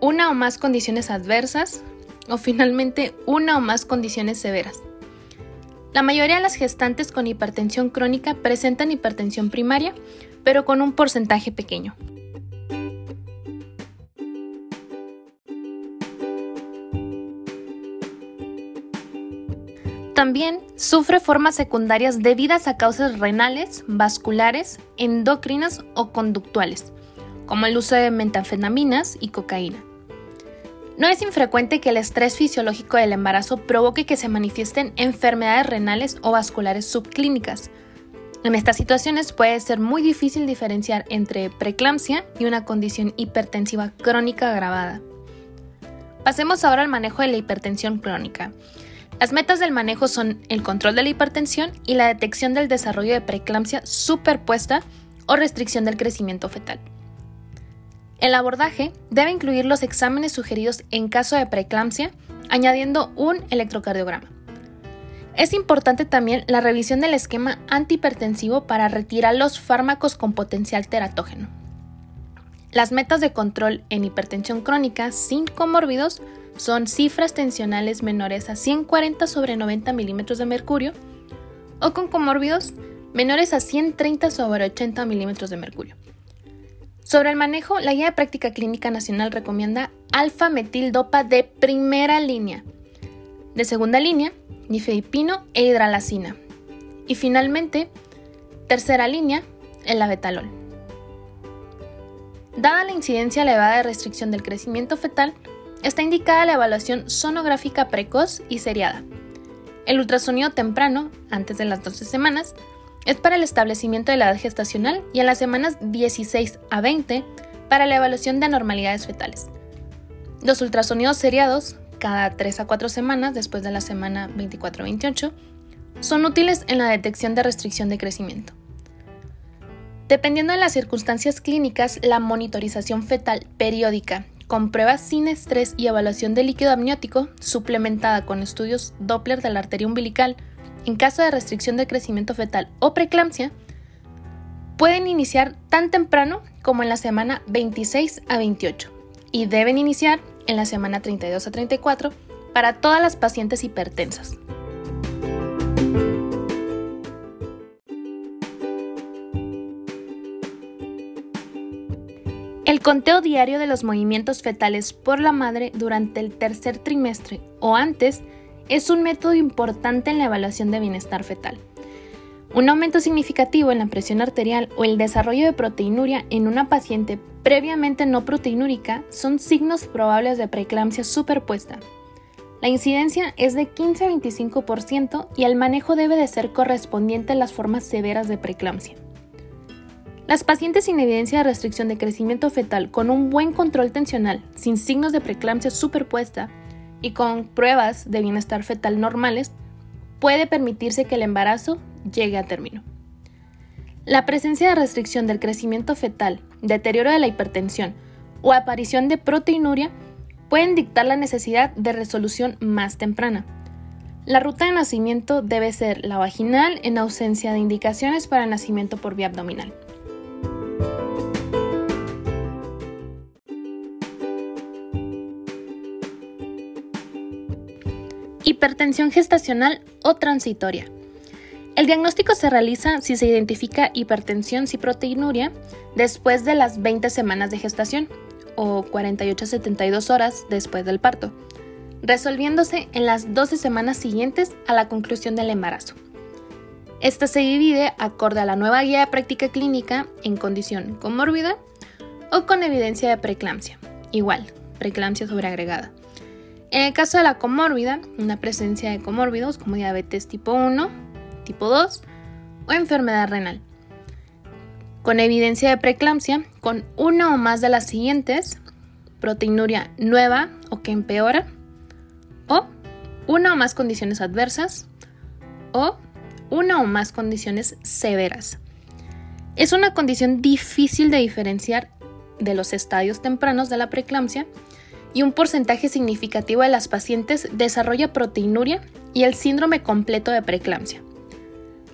[SPEAKER 1] una o más condiciones adversas o finalmente una o más condiciones severas. La mayoría de las gestantes con hipertensión crónica presentan hipertensión primaria, pero con un porcentaje pequeño. También sufre formas secundarias debidas a causas renales, vasculares, endocrinas o conductuales, como el uso de metanfetaminas y cocaína. No es infrecuente que el estrés fisiológico del embarazo provoque que se manifiesten enfermedades renales o vasculares subclínicas. En estas situaciones puede ser muy difícil diferenciar entre preeclampsia y una condición hipertensiva crónica agravada. Pasemos ahora al manejo de la hipertensión crónica. Las metas del manejo son el control de la hipertensión y la detección del desarrollo de preeclampsia superpuesta o restricción del crecimiento fetal. El abordaje debe incluir los exámenes sugeridos en caso de preeclampsia, añadiendo un electrocardiograma. Es importante también la revisión del esquema antihipertensivo para retirar los fármacos con potencial teratógeno. Las metas de control en hipertensión crónica sin comórbidos son cifras tensionales menores a 140 sobre 90 milímetros de mercurio o con comórbidos menores a 130 sobre 80 milímetros de mercurio. Sobre el manejo, la Guía de Práctica Clínica Nacional recomienda alfa-metildopa de primera línea, de segunda línea, nifedipino e hidralacina, y finalmente, tercera línea, el abetalol. Dada la incidencia elevada de restricción del crecimiento fetal, está indicada la evaluación sonográfica precoz y seriada. El ultrasonido temprano, antes de las 12 semanas, es para el establecimiento de la edad gestacional y en las semanas 16 a 20 para la evaluación de anormalidades fetales. Los ultrasonidos seriados, cada 3 a 4 semanas después de la semana 24-28, son útiles en la detección de restricción de crecimiento. Dependiendo de las circunstancias clínicas, la monitorización fetal periódica con pruebas sin estrés y evaluación de líquido amniótico, suplementada con estudios Doppler de la arteria umbilical, en caso de restricción de crecimiento fetal o preeclampsia, pueden iniciar tan temprano como en la semana 26 a 28 y deben iniciar en la semana 32 a 34 para todas las pacientes hipertensas. El conteo diario de los movimientos fetales por la madre durante el tercer trimestre o antes es un método importante en la evaluación de bienestar fetal. Un aumento significativo en la presión arterial o el desarrollo de proteinuria en una paciente previamente no proteinúrica son signos probables de preeclampsia superpuesta. La incidencia es de 15 a 25% y el manejo debe de ser correspondiente a las formas severas de preeclampsia. Las pacientes sin evidencia de restricción de crecimiento fetal con un buen control tensional, sin signos de preeclampsia superpuesta y con pruebas de bienestar fetal normales, puede permitirse que el embarazo llegue a término. La presencia de restricción del crecimiento fetal, deterioro de la hipertensión o aparición de proteinuria pueden dictar la necesidad de resolución más temprana. La ruta de nacimiento debe ser la vaginal en ausencia de indicaciones para nacimiento por vía abdominal. Hipertensión gestacional o transitoria. El diagnóstico se realiza si se identifica hipertensión proteinuria después de las 20 semanas de gestación o 48 a 72 horas después del parto, resolviéndose en las 12 semanas siguientes a la conclusión del embarazo. Esta se divide acorde a la nueva guía de práctica clínica en condición comórbida o con evidencia de preeclampsia, igual, preeclampsia sobreagregada. En el caso de la comórbida, una presencia de comórbidos como diabetes tipo 1, tipo 2 o enfermedad renal. Con evidencia de preeclampsia, con una o más de las siguientes, proteinuria nueva o que empeora, o una o más condiciones adversas, o una o más condiciones severas. Es una condición difícil de diferenciar de los estadios tempranos de la preeclampsia y un porcentaje significativo de las pacientes desarrolla proteinuria y el síndrome completo de preeclampsia.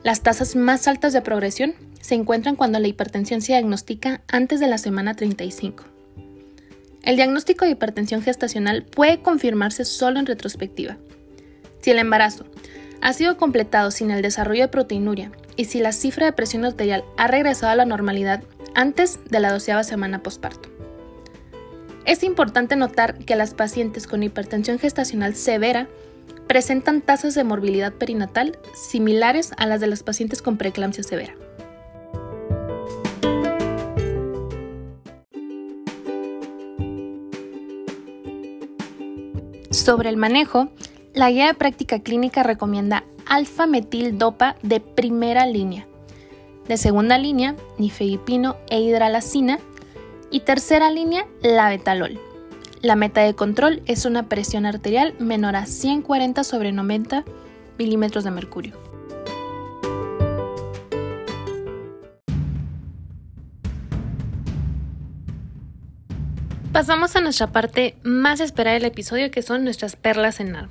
[SPEAKER 1] Las tasas más altas de progresión se encuentran cuando la hipertensión se diagnostica antes de la semana 35. El diagnóstico de hipertensión gestacional puede confirmarse solo en retrospectiva. Si el embarazo ha sido completado sin el desarrollo de proteinuria y si la cifra de presión arterial ha regresado a la normalidad antes de la doceava semana posparto. Es importante notar que las pacientes con hipertensión gestacional severa presentan tasas de morbilidad perinatal similares a las de las pacientes con preeclampsia severa. Sobre el manejo, la guía de práctica clínica recomienda alfa-metil-dopa de primera línea, de segunda línea, nifedipino e hidralacina, y tercera línea, la betalol. La meta de control es una presión arterial menor a 140 sobre 90 milímetros de mercurio. Pasamos a nuestra parte más esperada del episodio que son nuestras perlas en nada.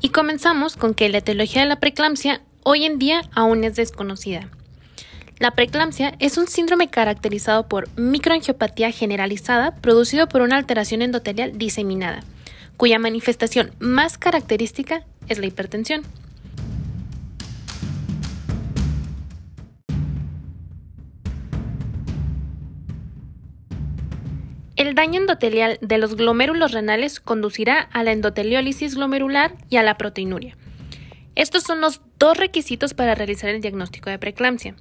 [SPEAKER 1] Y comenzamos con que la etiología de la preeclampsia hoy en día aún es desconocida. La preeclampsia es un síndrome caracterizado por microangiopatía generalizada producido por una alteración endotelial diseminada, cuya manifestación más característica es la hipertensión. El daño endotelial de los glomérulos renales conducirá a la endoteliólisis glomerular y a la proteinuria. Estos son los dos requisitos para realizar el diagnóstico de preeclampsia.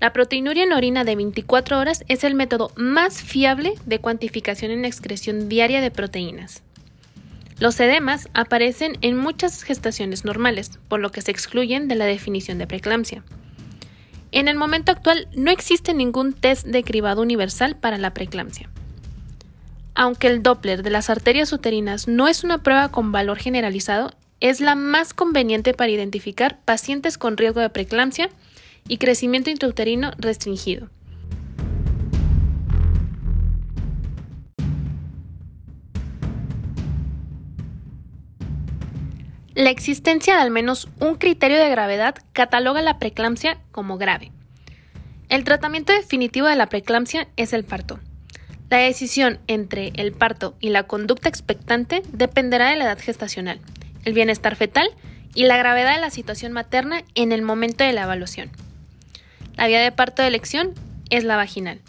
[SPEAKER 1] La proteinuria en orina de 24 horas es el método más fiable de cuantificación en excreción diaria de proteínas. Los edemas aparecen en muchas gestaciones normales, por lo que se excluyen de la definición de preeclampsia. En el momento actual no existe ningún test de cribado universal para la preeclampsia. Aunque el Doppler de las arterias uterinas no es una prueba con valor generalizado, es la más conveniente para identificar pacientes con riesgo de preeclampsia y crecimiento intrauterino restringido. La existencia de al menos un criterio de gravedad cataloga la preeclampsia como grave. El tratamiento definitivo de la preeclampsia es el parto. La decisión entre el parto y la conducta expectante dependerá de la edad gestacional, el bienestar fetal y la gravedad de la situación materna en el momento de la evaluación. La vía de parto de elección es la vaginal.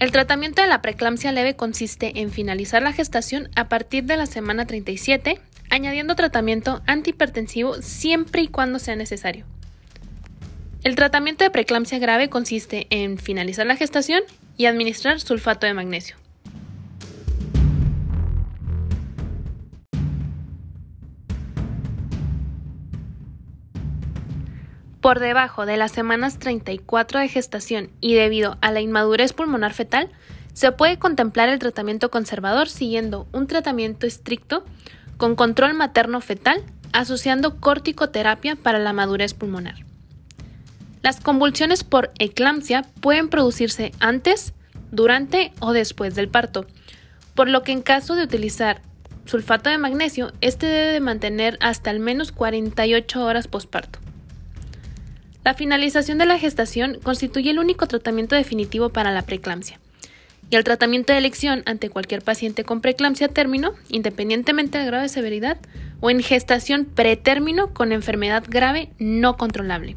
[SPEAKER 1] El tratamiento de la preeclampsia leve consiste en finalizar la gestación a partir de la semana 37, añadiendo tratamiento antihipertensivo siempre y cuando sea necesario. El tratamiento de preeclampsia grave consiste en finalizar la gestación y administrar sulfato de magnesio. Por debajo de las semanas 34 de gestación y debido a la inmadurez pulmonar fetal, se puede contemplar el tratamiento conservador siguiendo un tratamiento estricto con control materno fetal asociando corticoterapia para la madurez pulmonar. Las convulsiones por eclampsia pueden producirse antes, durante o después del parto, por lo que en caso de utilizar sulfato de magnesio, este debe mantener hasta al menos 48 horas posparto. La finalización de la gestación constituye el único tratamiento definitivo para la preeclampsia. Y el tratamiento de elección ante cualquier paciente con preeclampsia término, independientemente del grado de severidad o en gestación pretérmino con enfermedad grave no controlable.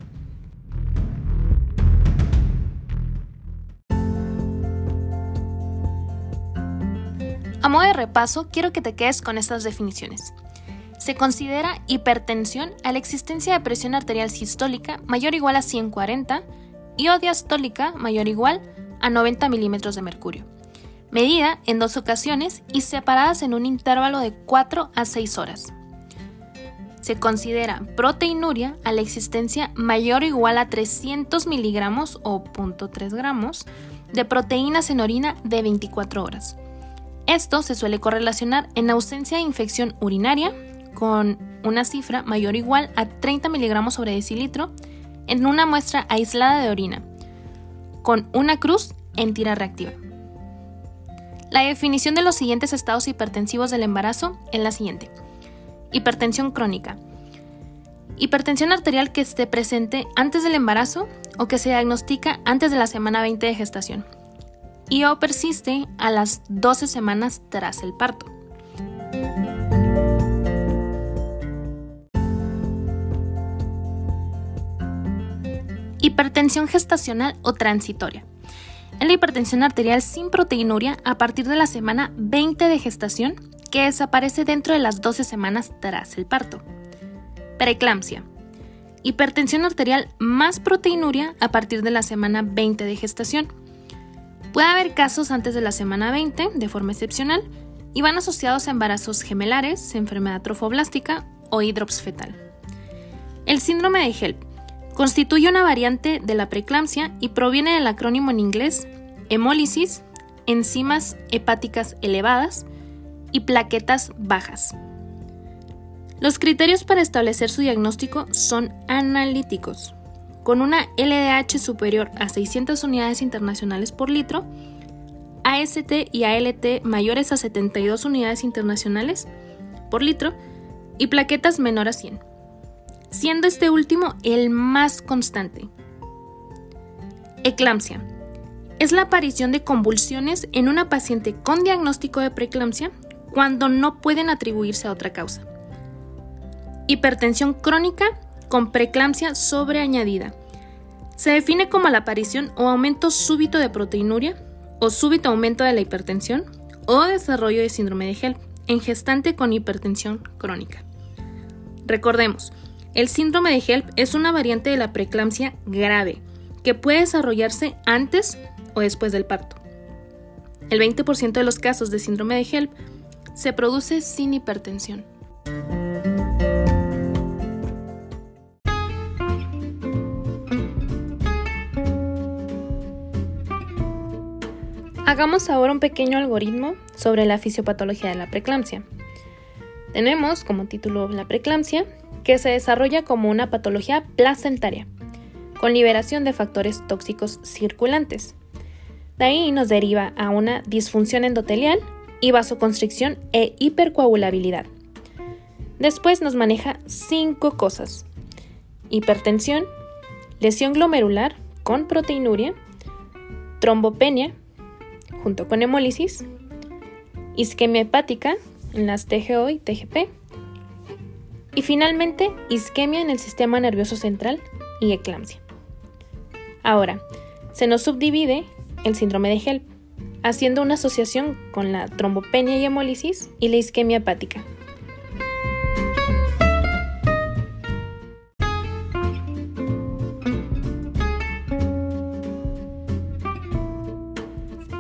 [SPEAKER 1] A modo de repaso, quiero que te quedes con estas definiciones. Se considera hipertensión a la existencia de presión arterial sistólica mayor o igual a 140 y o diastólica mayor o igual a 90 milímetros de mercurio, medida en dos ocasiones y separadas en un intervalo de 4 a 6 horas. Se considera proteinuria a la existencia mayor o igual a 300 miligramos o 0.3 gramos de proteínas en orina de 24 horas esto se suele correlacionar en ausencia de infección urinaria con una cifra mayor o igual a 30 miligramos sobre decilitro en una muestra aislada de orina, con una cruz en tira reactiva. La definición de los siguientes estados hipertensivos del embarazo es la siguiente. Hipertensión crónica. Hipertensión arterial que esté presente antes del embarazo o que se diagnostica antes de la semana 20 de gestación y o persiste a las 12 semanas tras el parto. Hipertensión gestacional o transitoria. Es la hipertensión arterial sin proteinuria a partir de la semana 20 de gestación que desaparece dentro de las 12 semanas tras el parto. Preeclampsia. Hipertensión arterial más proteinuria a partir de la semana 20 de gestación Puede haber casos antes de la semana 20 de forma excepcional y van asociados a embarazos gemelares, enfermedad trofoblástica o hidrops fetal. El síndrome de HELP constituye una variante de la preeclampsia y proviene del acrónimo en inglés hemólisis, enzimas hepáticas elevadas y plaquetas bajas. Los criterios para establecer su diagnóstico son analíticos con una LDH superior a 600 unidades internacionales por litro, AST y ALT mayores a 72 unidades internacionales por litro y plaquetas menor a 100, siendo este último el más constante. Eclampsia. Es la aparición de convulsiones en una paciente con diagnóstico de preeclampsia cuando no pueden atribuirse a otra causa. Hipertensión crónica con preeclampsia sobreañadida. Se define como la aparición o aumento súbito de proteinuria o súbito aumento de la hipertensión o desarrollo de síndrome de HELP en gestante con hipertensión crónica. Recordemos, el síndrome de HELP es una variante de la preeclampsia grave que puede desarrollarse antes o después del parto. El 20% de los casos de síndrome de HELP se produce sin hipertensión. Hagamos ahora un pequeño algoritmo sobre la fisiopatología de la preeclampsia. Tenemos como título la preeclampsia, que se desarrolla como una patología placentaria, con liberación de factores tóxicos circulantes. De ahí nos deriva a una disfunción endotelial y vasoconstricción e hipercoagulabilidad. Después nos maneja cinco cosas. Hipertensión, lesión glomerular con proteinuria, trombopenia, junto con hemólisis, isquemia hepática en las TGO y TGP, y finalmente isquemia en el sistema nervioso central y eclampsia. Ahora, se nos subdivide el síndrome de HELP, haciendo una asociación con la trombopenia y hemólisis y la isquemia hepática.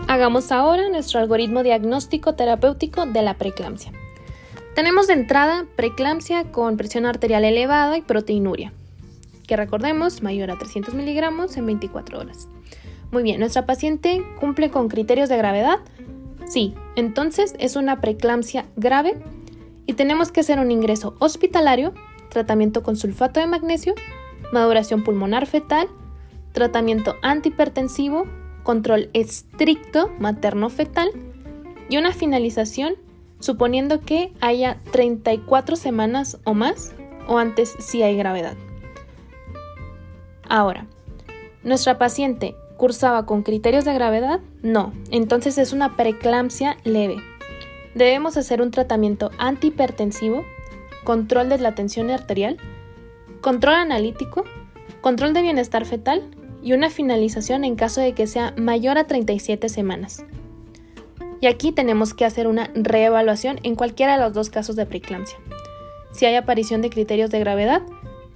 [SPEAKER 1] Hagamos ahora nuestro algoritmo diagnóstico terapéutico de la preeclampsia. Tenemos de entrada preeclampsia con presión arterial elevada y proteinuria, que recordemos mayor a 300 miligramos en 24 horas. Muy bien, ¿nuestra paciente cumple con criterios de gravedad? Sí, entonces es una preeclampsia grave y tenemos que hacer un ingreso hospitalario, tratamiento con sulfato de magnesio, maduración pulmonar fetal, tratamiento antihipertensivo, control estricto materno-fetal y una finalización suponiendo que haya 34 semanas o más o antes si hay gravedad. Ahora, ¿nuestra paciente cursaba con criterios de gravedad? No, entonces es una preeclampsia leve. Debemos hacer un tratamiento antihipertensivo control de la tensión arterial, control analítico, control de bienestar fetal y una finalización en caso de que sea mayor a 37 semanas. Y aquí tenemos que hacer una reevaluación en cualquiera de los dos casos de preeclampsia. Si hay aparición de criterios de gravedad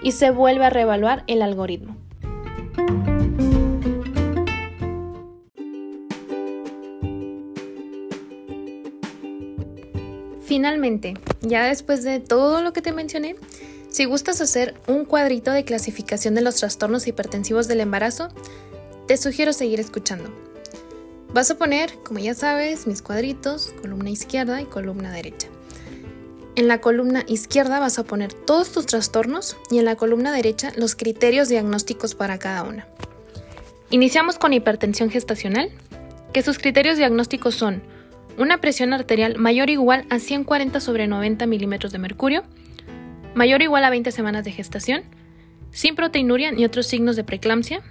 [SPEAKER 1] y se vuelve a reevaluar el algoritmo. Finalmente, ya después de todo lo que te mencioné, si gustas hacer un cuadrito de clasificación de los trastornos hipertensivos del embarazo, te sugiero seguir escuchando. Vas a poner, como ya sabes, mis cuadritos, columna izquierda y columna derecha. En la columna izquierda vas a poner todos tus trastornos y en la columna derecha los criterios diagnósticos para cada una. Iniciamos con hipertensión gestacional, que sus criterios diagnósticos son una presión arterial mayor o igual a 140 sobre 90 milímetros de mercurio, mayor o igual a 20 semanas de gestación, sin proteinuria ni otros signos de preeclampsia,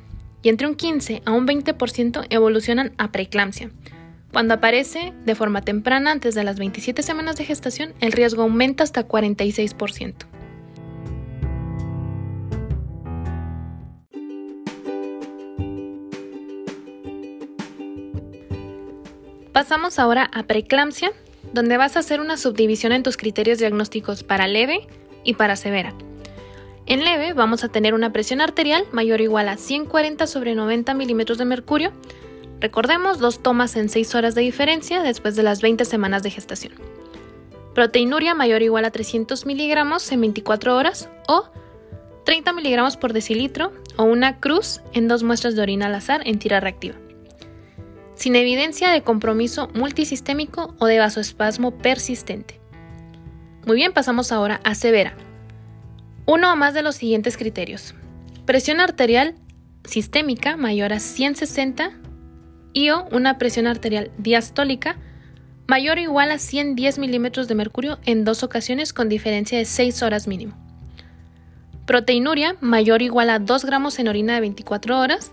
[SPEAKER 1] y entre un 15 a un 20% evolucionan a preeclampsia. Cuando aparece de forma temprana antes de las 27 semanas de gestación, el riesgo aumenta hasta 46%. Pasamos ahora a preeclampsia, donde vas a hacer una subdivisión en tus criterios diagnósticos para leve y para severa. En leve vamos a tener una presión arterial mayor o igual a 140 sobre 90 milímetros de mercurio. Recordemos dos tomas en 6 horas de diferencia después de las 20 semanas de gestación. Proteinuria mayor o igual a 300 miligramos en 24 horas o 30 miligramos por decilitro o una cruz en dos muestras de orina al azar en tira reactiva. Sin evidencia de compromiso multisistémico o de vasoespasmo persistente. Muy bien, pasamos ahora a severa uno o más de los siguientes criterios. Presión arterial sistémica mayor a 160 y o una presión arterial diastólica mayor o igual a 110 milímetros de mercurio en dos ocasiones con diferencia de 6 horas mínimo. Proteinuria mayor o igual a 2 gramos en orina de 24 horas.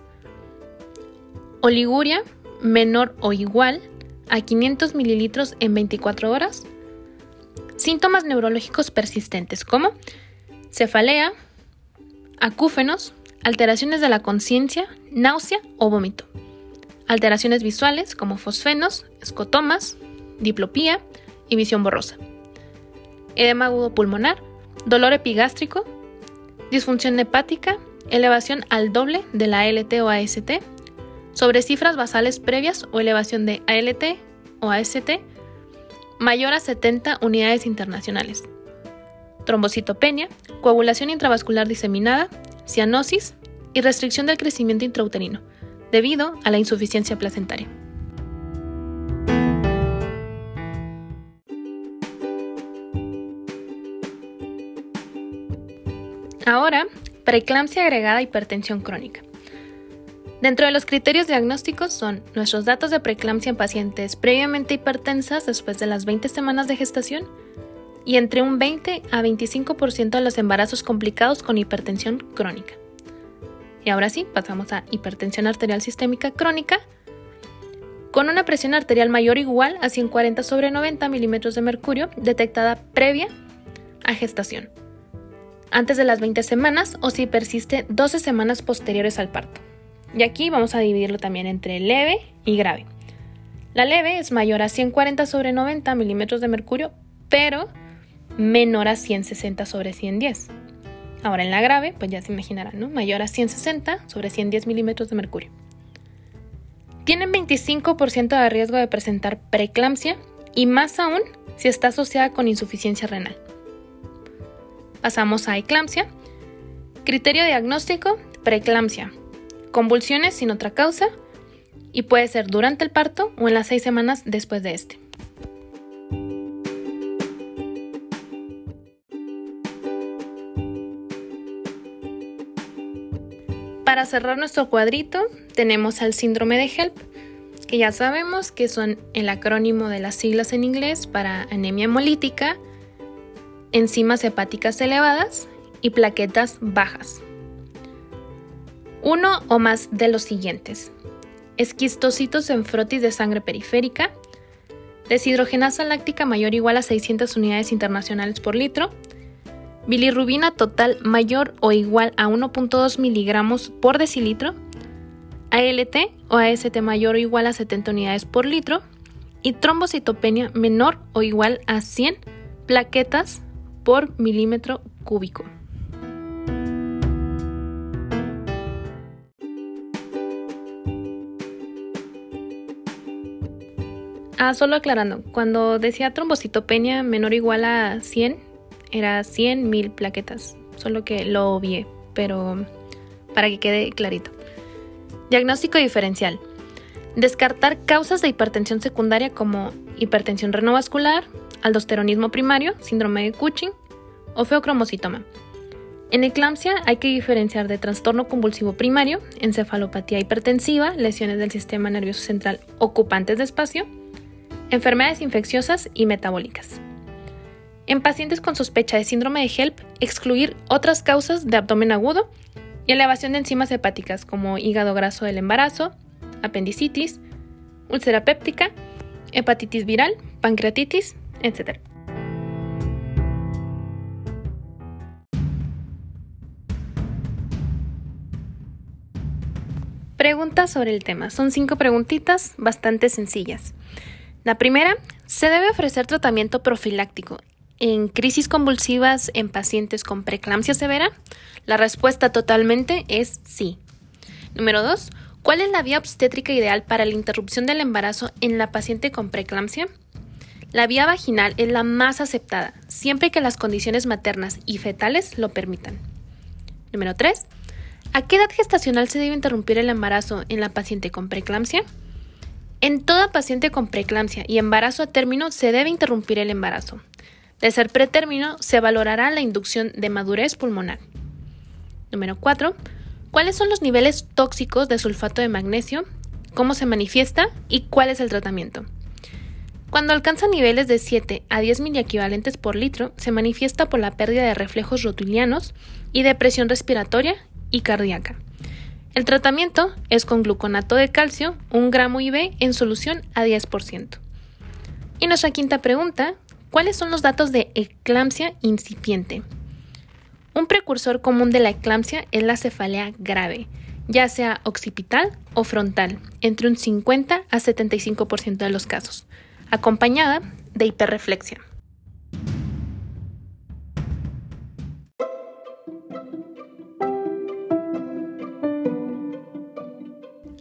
[SPEAKER 1] Oliguria menor o igual a 500 mililitros en 24 horas. Síntomas neurológicos persistentes como cefalea, acúfenos, alteraciones de la conciencia, náusea o vómito. Alteraciones visuales como fosfenos, escotomas, diplopía y visión borrosa. Edema agudo pulmonar, dolor epigástrico, disfunción hepática, elevación al doble de la ALT o AST, sobre cifras basales previas o elevación de ALT o AST mayor a 70 unidades internacionales trombocitopenia, coagulación intravascular diseminada, cianosis y restricción del crecimiento intrauterino, debido a la insuficiencia placentaria. Ahora, preeclampsia agregada a hipertensión crónica. Dentro de los criterios diagnósticos son nuestros datos de preeclampsia en pacientes previamente hipertensas después de las 20 semanas de gestación, y entre un 20 a 25% de los embarazos complicados con hipertensión crónica. Y ahora sí, pasamos a hipertensión arterial sistémica crónica, con una presión arterial mayor o igual a 140 sobre 90 milímetros de mercurio detectada previa a gestación, antes de las 20 semanas o si persiste 12 semanas posteriores al parto. Y aquí vamos a dividirlo también entre leve y grave. La leve es mayor a 140 sobre 90 milímetros de mercurio, pero menor a 160 sobre 110. Ahora en la grave, pues ya se imaginarán, ¿no? Mayor a 160 sobre 110 milímetros de mercurio. Tienen 25% de riesgo de presentar preeclampsia y más aún si está asociada con insuficiencia renal. Pasamos a eclampsia. Criterio diagnóstico, preeclampsia. Convulsiones sin otra causa y puede ser durante el parto o en las seis semanas después de este. Para cerrar nuestro cuadrito tenemos al síndrome de HELP, que ya sabemos que son el acrónimo de las siglas en inglés para anemia hemolítica, enzimas hepáticas elevadas y plaquetas bajas. Uno o más de los siguientes. Esquistocitos en frotis de sangre periférica, deshidrogenasa láctica mayor o igual a 600 unidades internacionales por litro, bilirrubina total mayor o igual a 1.2 miligramos por decilitro, ALT o AST mayor o igual a 70 unidades por litro y trombocitopenia menor o igual a 100 plaquetas por milímetro cúbico. Ah, solo aclarando, cuando decía trombocitopenia menor o igual a 100, era 100 mil plaquetas, solo que lo obvié, pero para que quede clarito. Diagnóstico diferencial. Descartar causas de hipertensión secundaria como hipertensión renovascular, aldosteronismo primario, síndrome de Cushing o feocromocitoma. En eclampsia hay que diferenciar de trastorno convulsivo primario, encefalopatía hipertensiva, lesiones del sistema nervioso central ocupantes de espacio, enfermedades infecciosas y metabólicas. En pacientes con sospecha de síndrome de HELP, excluir otras causas de abdomen agudo y elevación de enzimas hepáticas como hígado graso del embarazo, apendicitis, úlcera péptica, hepatitis viral, pancreatitis, etc. Preguntas sobre el tema. Son cinco preguntitas bastante sencillas. La primera, ¿se debe ofrecer tratamiento profiláctico en crisis convulsivas en pacientes con preeclampsia severa? La respuesta totalmente es sí. Número 2. ¿Cuál es la vía obstétrica ideal para la interrupción del embarazo en la paciente con preeclampsia? La vía vaginal es la más aceptada, siempre que las condiciones maternas y fetales lo permitan. Número 3. ¿A qué edad gestacional se debe interrumpir el embarazo en la paciente con preeclampsia? En toda paciente con preeclampsia y embarazo a término se debe interrumpir el embarazo. De ser pretérmino, se valorará la inducción de madurez pulmonar. Número 4. ¿Cuáles son los niveles tóxicos de sulfato de magnesio? ¿Cómo se manifiesta? ¿Y cuál es el tratamiento? Cuando alcanza niveles de 7 a 10 miliequivalentes por litro, se manifiesta por la pérdida de reflejos rotulianos y de presión respiratoria y cardíaca. El tratamiento es con gluconato de calcio, 1 gramo IV en solución a 10%. Y nuestra quinta pregunta, ¿cuáles son los datos de eclampsia incipiente? Un precursor común de la eclampsia es la cefalea grave, ya sea occipital o frontal, entre un 50 a 75% de los casos, acompañada de hiperreflexia.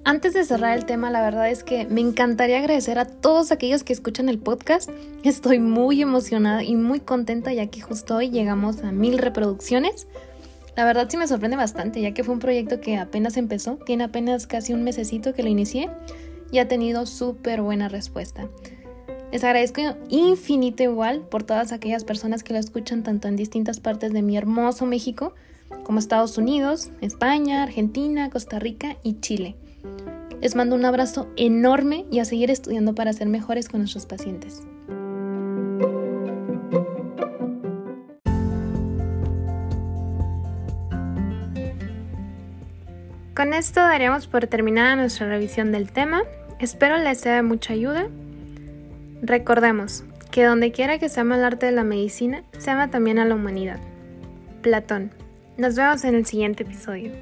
[SPEAKER 1] Antes de cerrar el tema, la verdad es que me encantaría agradecer a todos aquellos que escuchan el podcast. Estoy muy emocionada y muy contenta ya que justo hoy llegamos a mil reproducciones. La verdad sí me sorprende bastante ya que fue un proyecto que apenas empezó, tiene apenas casi un mesecito que lo inicié y ha tenido súper buena respuesta. Les agradezco infinito igual por todas aquellas personas que lo escuchan tanto en distintas partes de mi hermoso México como Estados Unidos, España, Argentina, Costa Rica y Chile. Les mando un abrazo enorme y a seguir estudiando para ser mejores con nuestros pacientes. Con esto daríamos por terminada nuestra revisión del tema. Espero les sea de mucha ayuda. Recordemos que donde quiera que se ama el arte de la medicina, se ama también a la humanidad. Platón. Nos vemos en el siguiente episodio.